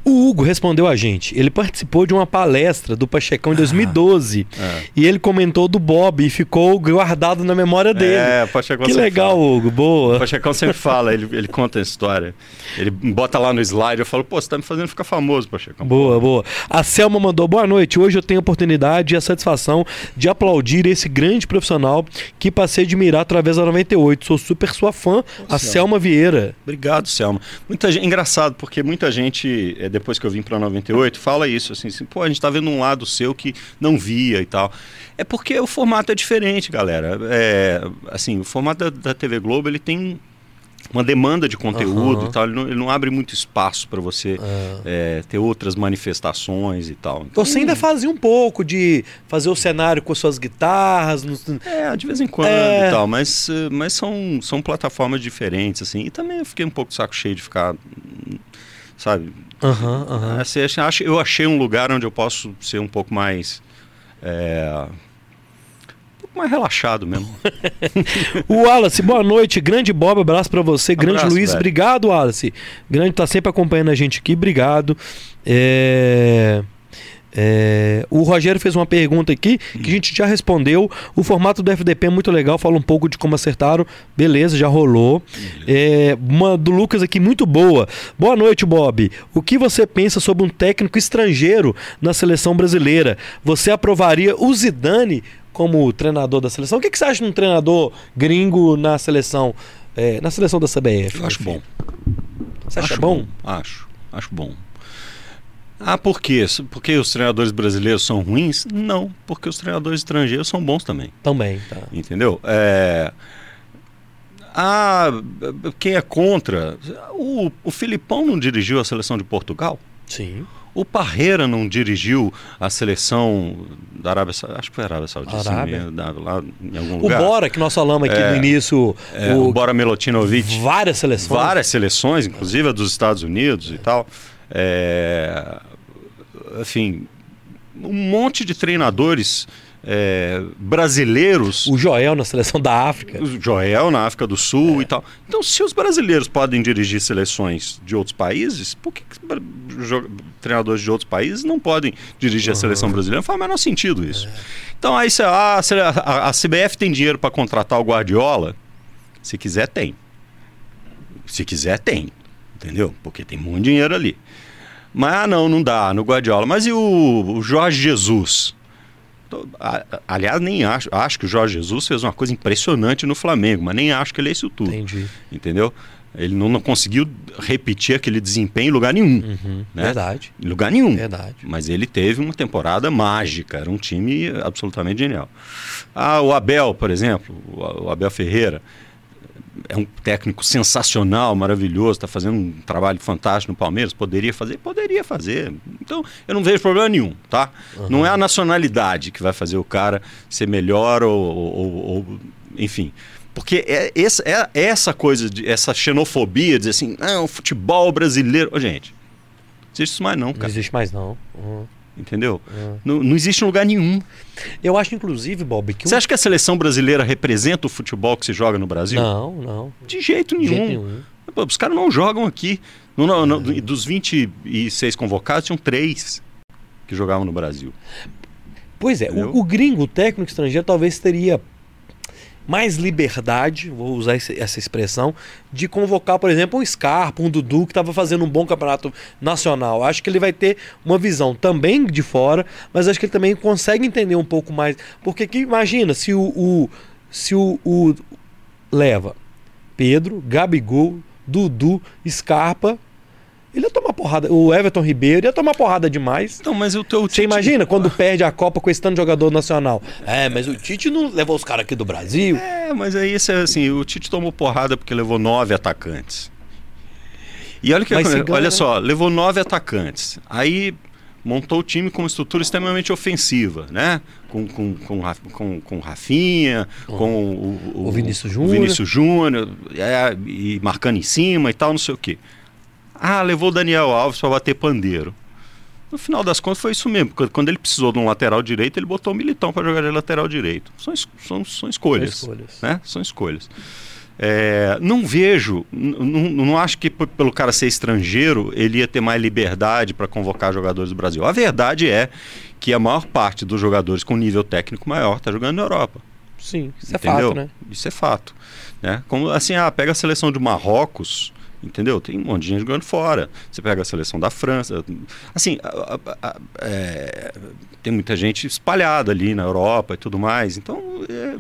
O Hugo respondeu a gente. Ele participou de uma palestra do Pachecão em 2012 É, e ele comentou do Bob e ficou guardado na memória dele. é Pachecão que sempre legal, fala. Hugo. O Boa. Pachecão sempre fala, ele, ele conta a história. Ele bota lá no slide, eu falo, pô, você tá me fazendo ficar famoso, Pachecão. Boa, boa. A Selma mandou boa noite. Hoje eu tenho a oportunidade e a satisfação de aplaudir esse grande profissional que passei a admirar através da 98. Sou super sua fã, a Selma Vieira. Obrigado, Selma. Muita gente, engraçado, porque muita gente, eh, depois que eu vim para 98, fala isso, assim, assim, pô, a gente tá vendo um lado seu que não via e tal. É porque o formato é diferente, galera. É, assim, o formato da, da TV Globo, ele tem uma demanda de conteúdo Aham. e tal, ele não, ele não abre muito espaço para você eh, ter outras manifestações e tal. Então, Você ainda fazia um pouco de fazer o cenário com suas guitarras. É, de vez em quando É. e tal, mas, mas são, são plataformas diferentes, assim. E também eu fiquei um pouco de saco cheio de ficar, sabe, Aham, aham. Assim, acho- eu achei um lugar onde eu posso ser um pouco mais. é, um pouco mais relaxado mesmo. O Wallace, boa noite. Grande Bob, abraço pra você. Grande Abraço, Luiz, velho. obrigado, Wallace. Grande, tá sempre acompanhando a gente aqui, obrigado. É, é, o Rogério fez uma pergunta aqui que a gente já respondeu. O formato do FDP é muito legal, fala um pouco de como acertaram. Beleza, já rolou. É, uma do Lucas aqui muito boa. Boa noite, Bob. O que você pensa sobre um técnico estrangeiro na seleção brasileira? Você aprovaria o Zidane como treinador da seleção? O que, que você acha de um treinador gringo na seleção, é, na seleção da CBF? Eu acho bom. Você acha acho bom? Acho, acho bom. Ah, por quê? Porque os treinadores brasileiros são ruins? Não, porque os treinadores estrangeiros são bons também. Também, tá. Entendeu? É... Ah, quem é contra? O, o Filipão não dirigiu a seleção de Portugal? Sim. O Parreira não dirigiu a seleção da Arábia Saudita, acho que foi a Arábia Saudita, Arábia. engano, lá em algum O lugar. Bora, que nós falamos aqui É, no início, É, o, Bora Milutinovic. várias seleções. Várias seleções, inclusive a dos Estados Unidos e tal. É, enfim, um monte de treinadores é, brasileiros. O Joel na seleção da África. O Joel na África do Sul e tal. Então, se os brasileiros podem dirigir seleções de outros países, por que, treinadores de outros países não podem dirigir a seleção brasileira? Não faz o menor sentido isso. Então, aí você, ah, a- a CBF tem dinheiro para contratar o Guardiola? Se quiser, tem. Se quiser, tem. Entendeu? Porque tem muito dinheiro ali. Mas ah, não, não dá no Guardiola. Mas e o, o Jorge Jesus? Aliás, nem acho. Acho que o Jorge Jesus fez uma coisa impressionante no Flamengo, mas nem acho que ele é isso tudo. Entendi. Entendeu? Ele não, não conseguiu repetir aquele desempenho em lugar nenhum. Uhum. Né? Verdade. Em lugar nenhum. Verdade. Mas ele teve uma temporada mágica, era um time absolutamente genial. Ah, o Abel, por exemplo, o Abel Ferreira, é um técnico sensacional, maravilhoso, está fazendo um trabalho fantástico no Palmeiras, poderia fazer? Poderia fazer. Então, eu não vejo problema nenhum, tá? Não é a nacionalidade que vai fazer o cara ser melhor ou, ou- ou- enfim. Porque é, essa, é essa coisa, de, essa xenofobia, dizer assim, não, futebol brasileiro. Ô, gente, não existe isso mais não, Não cara. existe mais, não. Uhum. Entendeu? Não, não existe lugar nenhum. Eu acho, inclusive, Bob, que. um- Você acha que a seleção brasileira representa o futebol que se joga no Brasil? Não, não. De jeito De nenhum. jeito nenhum. Pô, os caras não jogam aqui. No- no- no- dos 26 convocados, tinham três que jogavam no Brasil. Pois é, o, o gringo, o técnico estrangeiro, talvez teria mais liberdade, vou usar esse- essa expressão, de convocar, por exemplo, um Scarpa, um Dudu, que estava fazendo um bom campeonato nacional. Acho que ele vai ter uma visão também de fora, mas acho que ele também consegue entender um pouco mais. Porque que, imagina se o, o- se o, o leva Pedro, Gabigol, Dudu, Scarpa, ele ia tomar porrada. O Everton Ribeiro ia tomar porrada demais. Então, mas o teu Você imagina quando perde a Copa com esse tanto de jogador nacional? É, mas o Tite não levou os caras aqui do Brasil. É, mas aí isso é assim, o Tite tomou porrada porque levou nove atacantes. E olha que Mas olha né? só, levou nove atacantes. Aí montou o time com uma estrutura extremamente ofensiva, né? Com, com, com, com, com Rafinha, com o, O Vinícius Júnior. o Vinícius Júnior, é, e marcando em cima e tal, não sei o quê. Ah, levou o Daniel Alves para bater pandeiro. No final das contas foi isso mesmo. Quando ele precisou de um lateral direito, ele botou o Militão para jogar de lateral direito. São, es- são, são escolhas. São escolhas. Né? São escolhas. É, não vejo, não acho que pelo cara ser estrangeiro ele ia ter mais liberdade para convocar jogadores do Brasil. A verdade é que a maior parte dos jogadores com nível técnico maior está jogando na Europa. Sim, isso entendeu? é fato, né? Isso é fato. Né? Como assim, ah, pega a seleção de Marrocos, entendeu? Tem um monte de gente jogando fora. Você pega a seleção da França. Assim, a- a- a- é, tem muita gente espalhada ali na Europa e tudo mais. Então, é,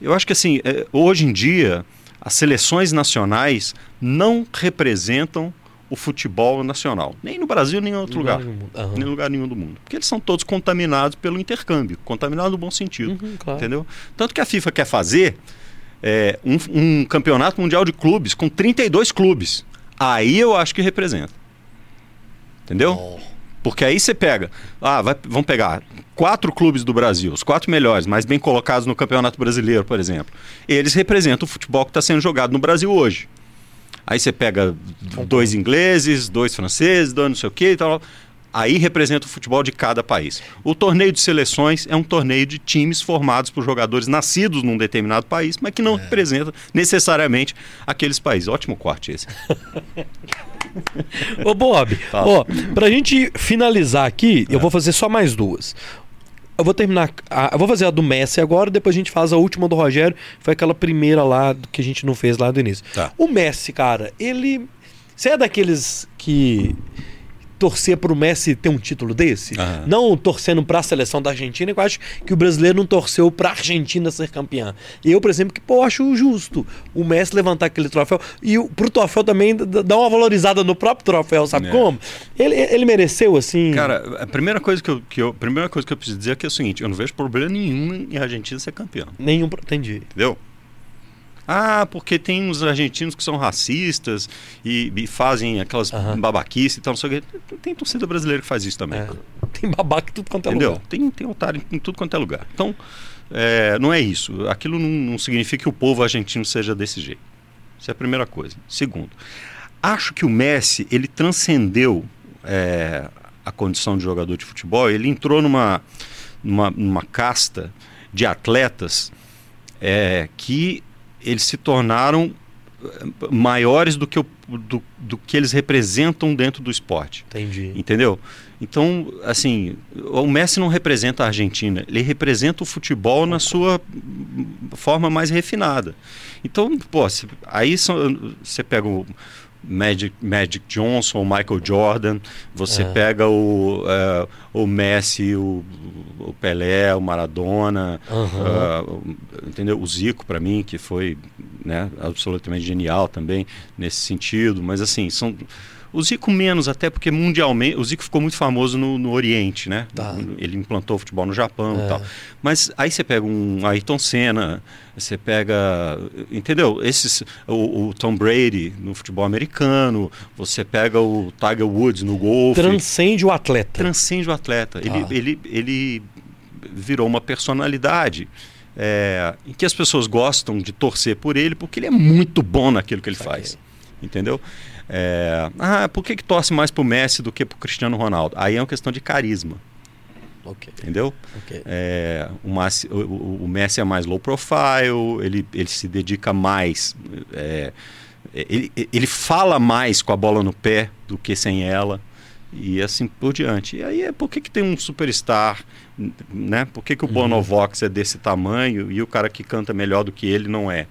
eu acho que assim, é, hoje em dia, as seleções nacionais não representam o futebol nacional. Nem no Brasil, nem em outro lugar. nenhum mundo. Aham. Nem em lugar nenhum do mundo. Porque eles são todos contaminados pelo intercâmbio. Contaminados no bom sentido. Uhum, claro. Entendeu? Tanto que a FIFA quer fazer é, um, um campeonato mundial de clubes com 32 clubes. Aí eu acho que representa. Entendeu? Oh. Porque aí você pega. Ah, vai, vamos pegar quatro clubes do Brasil, os quatro melhores, mais bem colocados no Campeonato Brasileiro, por exemplo. Eles representam o futebol que está sendo jogado no Brasil hoje. Aí você pega dois ingleses, dois franceses, dois não sei o quê e tal. Aí representa o futebol de cada país. O torneio de seleções é um torneio de times formados por jogadores nascidos num determinado país, mas que não representa necessariamente aqueles países. Ótimo corte esse. Ô, Bob, Fala. ó, pra gente finalizar aqui, eu vou fazer só mais duas. Eu vou terminar. a- eu vou fazer a do Messi agora, depois a gente faz a última do Rogério. Foi aquela primeira lá que a gente não fez lá do início. Tá. O Messi, cara, ele. Você é daqueles que torcer pro Messi ter um título desse? Aham. Não torcendo pra seleção da Argentina, que eu acho que o brasileiro não torceu pra Argentina ser campeã. Eu, por exemplo, que pô, acho justo o Messi levantar aquele troféu. E o- pro troféu também dar uma valorizada no próprio troféu, sabe É. como? Ele, ele mereceu, assim. Cara, a primeira coisa que eu, que eu- a primeira coisa que eu preciso dizer é que é o seguinte: eu não vejo problema nenhum em a Argentina ser campeão. Nenhum. Entendi. Entendeu? Ah, porque tem uns argentinos que são racistas e, e fazem aquelas Aham. babaquices e tal, não sei o quê. Tem torcida brasileira que faz isso também. É. Tem babaca em tudo quanto é Entendeu? lugar. Tem, tem otário em tudo quanto é lugar. Então, é, não é isso. Aquilo não, não significa que o povo argentino seja desse jeito. Isso é a primeira coisa. Segundo, acho que o Messi, ele transcendeu é, a condição de jogador de futebol, ele entrou numa, numa, numa casta de atletas é, que eles se tornaram é, maiores do que, o, do, do que eles representam dentro do esporte. Entendi. Entendeu? Então, assim, o Messi não representa a Argentina, ele representa o futebol na sua forma mais refinada. Então, pô, se- aí você pega o Magic, Magic Johnson, o Michael Jordan, você É. pega o, eh, o Messi, o, o Pelé, o Maradona, ah, o- entendeu? O Zico, para mim, que foi né, absolutamente genial também nesse sentido, mas assim, são. O Zico menos, até porque mundialmente. O Zico ficou muito famoso no, no Oriente, né? Tá. Ele implantou futebol no Japão É. e tal. Mas aí você pega um Ayrton Senna, você pega. Entendeu? Esses. O, o Tom Brady no futebol americano, você pega o Tiger Woods no golfe Transcende o atleta. transcende o atleta. Ele, Tá. ele, ele virou uma personalidade é, em que as pessoas gostam de torcer por ele porque ele é muito bom naquilo que ele faz. Entendeu? É, ah, por que, que torce mais pro Messi do que pro Cristiano Ronaldo? Aí é uma questão de carisma, Ok, entendeu? ok. É, o, Massi- o- o- Messi é mais low profile, ele, ele se dedica mais. é, ele, ele fala mais com a bola no pé do que sem ela. E assim por diante. E aí é por que, que tem um superstar, né? Por que, que o Bonovox é desse tamanho e o cara que canta melhor do que ele não é?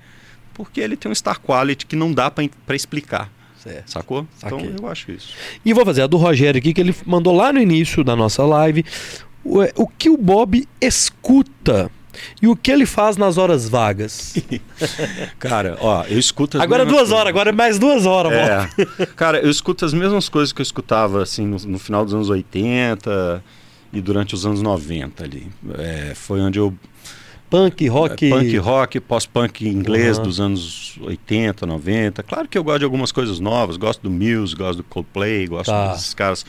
Porque ele tem um star quality que não dá para explicar, Certo. sacou? Saquei. Então eu acho isso. E vou fazer a do Rogério aqui, que ele mandou lá no início da nossa live. O, o que o Bob escuta e o que ele faz nas horas vagas. Cara, ó, eu escuto Agora mesmas duas coisas. horas, agora é mais duas horas, Bob. É. Cara, eu escuto as mesmas coisas que eu escutava assim no, no final dos anos 80 e durante os anos 90 ali. É, foi onde eu Punk, rock. é, punk rock, pós-punk inglês Uhum. dos anos 80, 90. Claro que eu gosto de algumas coisas novas, gosto do Muse, gosto do Coldplay, gosto Tá. desses caras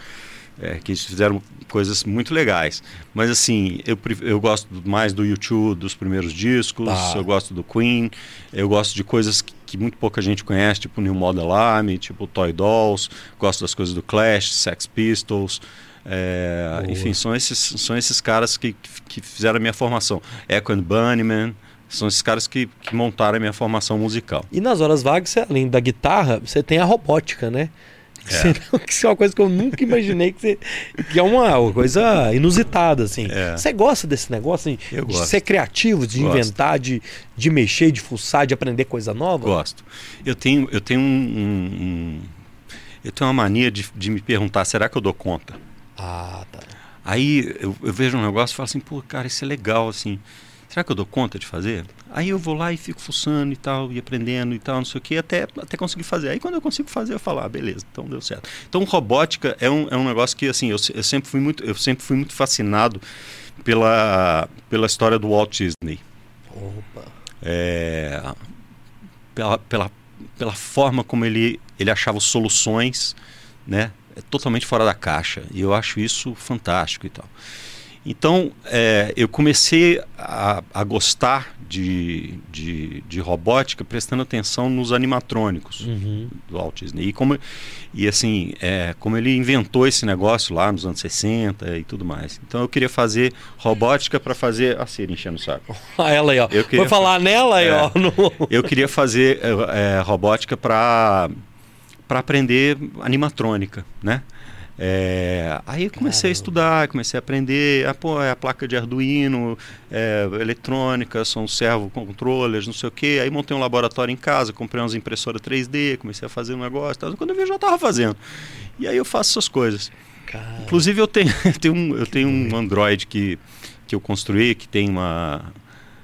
é, que fizeram coisas muito legais. Mas assim, eu, eu gosto mais do YouTube, dos primeiros discos, Tá. eu gosto do Queen, eu gosto de coisas que, que muito pouca gente conhece, tipo New Model Army, tipo Toy Dolls, gosto das coisas do Clash, Sex Pistols. É, enfim, são esses, são esses caras que, que fizeram a minha formação. Echo and Bunnyman, são esses caras que, que montaram a minha formação musical. E nas horas vagas, você, além da guitarra, você tem a robótica, né? Que, É. que isso é uma coisa que eu nunca imaginei que você. Que é uma, uma coisa inusitada, assim. É. Você gosta desse negócio, assim, Eu de gosto. ser criativo, de Gosto. inventar, de, de mexer, de fuçar, de aprender coisa nova? Gosto. Eu tenho, eu tenho um, um- um- eu tenho uma mania de, de me perguntar, será que eu dou conta? Ah, tá. Aí eu, eu vejo um negócio e falo assim, pô, cara, isso é legal, assim. Será que eu dou conta de fazer? Aí eu vou lá e fico fuçando e tal, e aprendendo e tal, não sei o que, até, até conseguir fazer. Aí quando eu consigo fazer, eu falo, ah, beleza, então deu certo. Então robótica é um, é um negócio que, assim, eu, eu sempre fui muito, eu sempre fui muito fascinado pela, pela história do Walt Disney. Opa. É, pela, pela, pela forma como ele, ele achava soluções, né? É totalmente fora da caixa. E eu acho isso fantástico e tal. Então, é, eu comecei a, a gostar de, de, de robótica prestando atenção nos animatrônicos Uhum. do Walt Disney. E, como, e assim, é, como ele inventou esse negócio lá nos anos 60 e tudo mais. Então eu queria fazer robótica para fazer a ser enchendo o saco. Ah, ela aí, ó. Eu queria Vou falar nela aí, É. ó. no- Eu queria fazer é, é, robótica para para aprender animatrônica, né? É, aí comecei Caramba. a estudar, comecei a aprender, ah, pô, é a placa de Arduino, é, eletrônica, são servo-controllers, não sei o quê. Aí montei um laboratório em casa, comprei umas impressoras 3D, comecei a fazer um negócio, tal. quando eu vi eu já estava fazendo. E aí eu faço essas coisas. Cara, Inclusive eu tenho, eu tenho, um, eu tenho um Android que, que eu construí, que tem uma.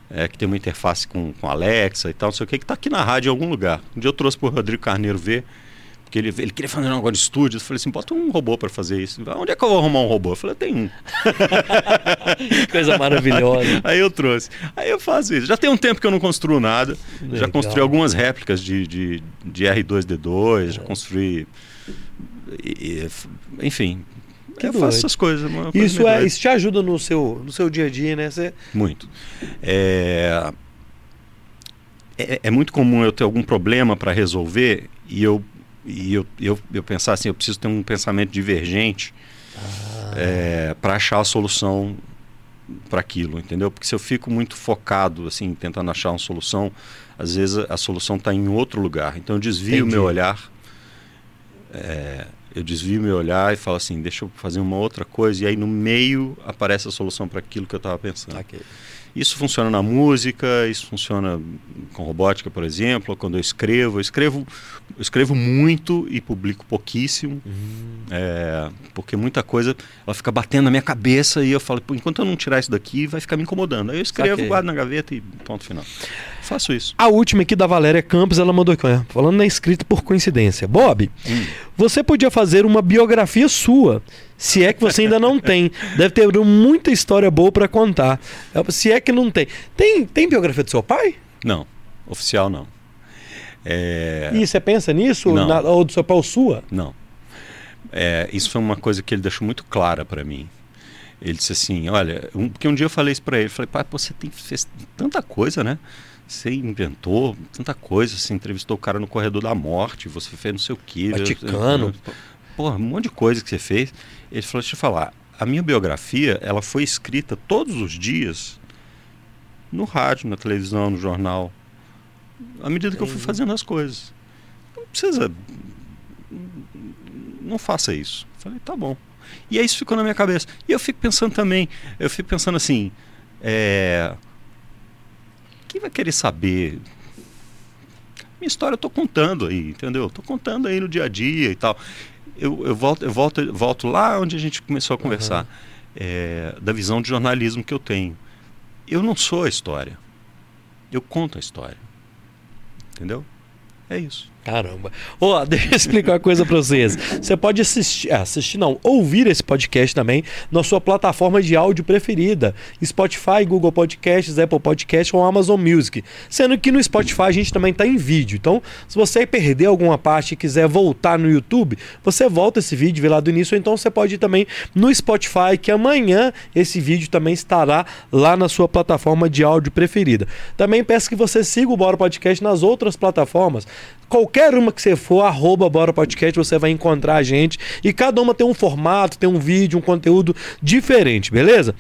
é, que tem uma interface com, com Alexa e tal, não sei o que, que está aqui na rádio em algum lugar. Um dia eu trouxe para o Rodrigo Carneiro ver, Porque ele, ele queria fazer um negócio de estúdio. Eu falei assim: bota um robô para fazer isso. Onde é que eu vou arrumar um robô? Eu falei: tem um. Coisa maravilhosa. Aí eu trouxe. Aí eu faço isso. Já tem um tempo que eu não construo nada. Legal. Já construí algumas réplicas de, de, de R2D2, já construí. e- e- enfim. Que eu doido. faço essas coisas. coisa Isso, é, isso te ajuda no seu, no seu dia a dia, né? Você, Muito. É, é, é muito comum eu ter algum problema para resolver e eu, e eu, eu, eu pensar assim, eu preciso ter um pensamento divergente para achar a solução para aquilo, entendeu? Porque se eu fico muito focado, assim, tentando achar uma solução, às vezes a, a solução está em outro lugar. Então eu desvio Entendi. meu olhar, é, eu desvio meu olhar e falo assim, deixa eu fazer uma outra coisa, e aí no meio aparece a solução para aquilo que eu estava pensando. Ok. Isso funciona na música, isso funciona com robótica, por exemplo, quando eu escrevo. Eu escrevo, eu escrevo muito e publico pouquíssimo, Hum. é, porque muita coisa ela fica batendo na minha cabeça e eu falo, "Pô, enquanto eu não tirar isso daqui, vai ficar me incomodando. Aí eu escrevo, Saquei. guardo na gaveta e ponto final. Faço isso. A última aqui da Valéria Campos, ela mandou aqui, falando na escrita por coincidência. Bob, Hum. você podia fazer uma biografia sua, se é que você ainda não tem. Deve ter muita história boa pra contar. Se é que não tem. Tem, tem biografia do seu pai? Não, oficial não. É, E você pensa nisso? Não. Na- ou do seu pai ou sua? Não. É, isso foi uma coisa que ele deixou muito clara para mim. Ele disse assim, olha, um, porque um dia eu falei isso para ele, falei, pai, pô, você tem fez tanta coisa, né? Você inventou tanta coisa, você entrevistou o cara no corredor da morte, você fez não sei o quê. Vaticano. Porra, um monte de coisa que você fez. Ele falou, deixa eu falar, a minha biografia, ela foi escrita todos os dias no rádio, na televisão, no jornal, à medida que eu fui fazendo as coisas. Não precisa não faça isso. Falei, tá bom. E aí isso ficou na minha cabeça. E eu fico pensando também, eu fico pensando assim, é... quem vai querer saber? Minha história eu tô contando aí, entendeu? Tô contando aí no dia a dia e tal. Eu, eu volto, eu volto, volto lá onde a gente começou a conversar, é, da visão de jornalismo que eu tenho. Eu não sou a história. Eu conto a história. Entendeu? É isso. Caramba. Ó, deixa eu explicar uma coisa pra vocês. Você pode assistir, ah, assistir não, ouvir esse podcast também na sua plataforma de áudio preferida. Spotify, Google Podcasts, Apple Podcasts ou Amazon Music. Sendo que no Spotify a gente também tá em vídeo. Então, se você perder alguma parte e quiser voltar no YouTube, você volta esse vídeo, vê lá do início, ou então você pode ir também no Spotify, que amanhã esse vídeo também estará lá na sua plataforma de áudio preferida. Também peço que você siga o Bora Podcast nas outras plataformas. Qualquer uma que você for, arroba Bora Podcast, você vai encontrar a gente. E cada uma tem um formato, tem um vídeo, um conteúdo diferente, beleza?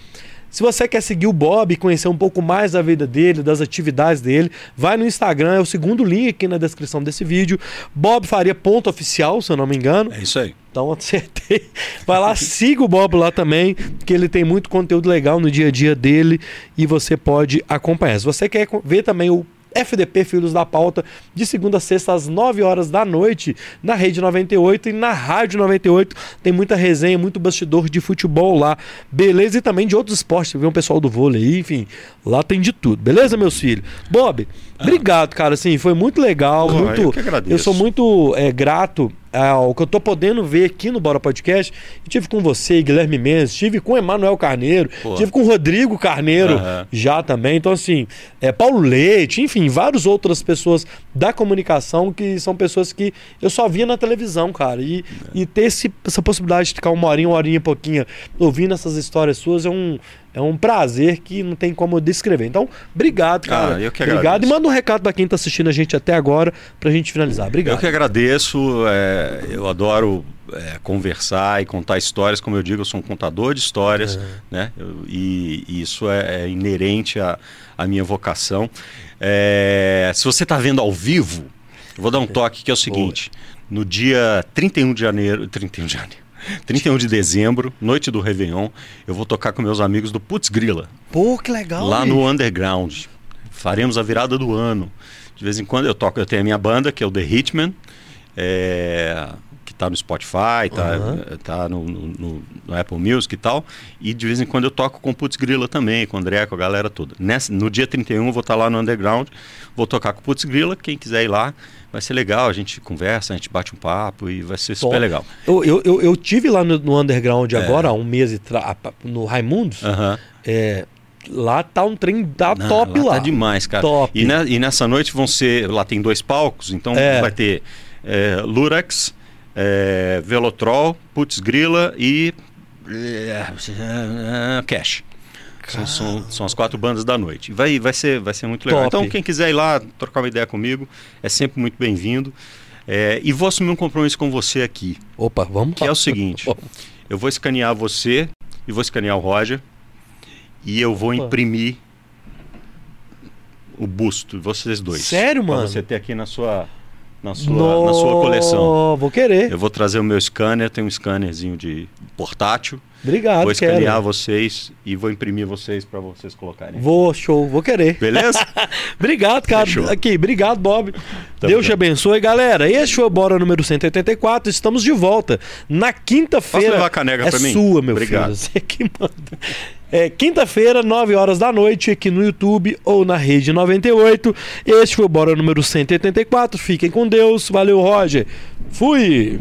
Se você quer seguir o Bob e conhecer um pouco mais da vida dele, das atividades dele, vai no Instagram, é o segundo link aqui na descrição desse vídeo. Bob Faria ponto oficial, se eu não me engano. É isso aí. Então acertei. Vai lá, siga o Bob lá também, que ele tem muito conteúdo legal no dia a dia dele e você pode acompanhar. Se você quer ver também o FDP Filhos da Pauta, de segunda a sexta às 9 horas da noite, na Rede 98 e na Rádio 98. Tem muita resenha, muito bastidor de futebol lá. Beleza? E também de outros esportes. Vê um pessoal do vôlei aí, enfim. Lá tem de tudo. Beleza, meus filhos? Bob, obrigado, cara. Assim, foi muito legal. Porra, muito, eu eu sou muito é, grato ao que eu tô podendo ver aqui no Bora Podcast. Eu tive com você, Guilherme Mendes, tive com Emanuel Carneiro, Pô. tive com Rodrigo Carneiro Aham. já também. Então, assim, é, Paulo Leite, enfim, várias outras pessoas da comunicação que são pessoas que eu só via na televisão, cara. E, e ter esse- essa possibilidade de ficar uma horinha, uma horinha e pouquinho ouvindo essas histórias suas é um. É um prazer que não tem como descrever. Então, obrigado, cara. Ah, eu que obrigado. agradeço. E manda um recado pra quem tá assistindo a gente até agora pra gente finalizar. Obrigado. Eu que agradeço, é, eu adoro é, conversar e contar histórias, como eu digo, eu sou um contador de histórias, né? Eu- e, e isso é, é inerente à, à minha vocação. É, se você está vendo ao vivo, eu vou dar um toque que é o seguinte: no dia 31 de janeiro, 31 de janeiro. 31 de dezembro, noite do Réveillon, eu vou tocar com meus amigos do Putz Grila, Pô, que legal. lá no Underground. Faremos a virada do ano. De vez em quando eu toco, eu tenho a minha banda, que é o The Hitman, é, que tá no Spotify, tá, Aham. tá no, no- no- Apple Music e tal. E de vez em quando eu toco com o Putz Grila também, com o André, com a galera toda. Nessa, no dia 31 eu vou estar lá no Underground, vou tocar com o Putz Grila. Quem quiser ir lá, vai ser legal. A gente conversa, a gente bate um papo e vai ser super legal. Eu, eu, eu, eu tive lá no, no Underground É. agora, há um mês, e no Raimundos. É, lá tá um trem da Não, top lá. Tá demais, cara. Top. E, ne- e nessa noite vão ser. Lá tem dois palcos, então É. vai ter é, Lurex, é, Velotrol, Putz Grila e. é, Cash. São, são, são as quatro bandas da noite. Vai, vai, ser, vai ser muito legal. Top. Então, quem quiser ir lá trocar uma ideia comigo, é sempre muito bem-vindo. É, e vou assumir um compromisso com você aqui, Opa, vamos que lá. é o seguinte: eu vou escanear você e vou escanear o Roger e eu vou Opa. imprimir o busto de vocês dois. Sério, Pra mano? você ter aqui na sua, na sua, na sua coleção. Vou querer. Eu vou trazer o meu scanner, tem um scannerzinho de portátil. Obrigado, vou escanear quero. vocês e vou imprimir vocês para vocês colocarem. Vou, show, vou querer. Beleza? Obrigado, cara. Fechou. Aqui, obrigado, Bob. Deus te abençoe, galera. Esse foi o Bora número 184. Estamos de volta na quinta-feira. Posso levar a caneca é pra mim? sua, meu Obrigado. filho. Você que manda. É, quinta-feira, 9 horas da noite, aqui no YouTube ou na Rede 98. Este foi o Bora número 184. Fiquem com Deus. Valeu, Roger. Fui!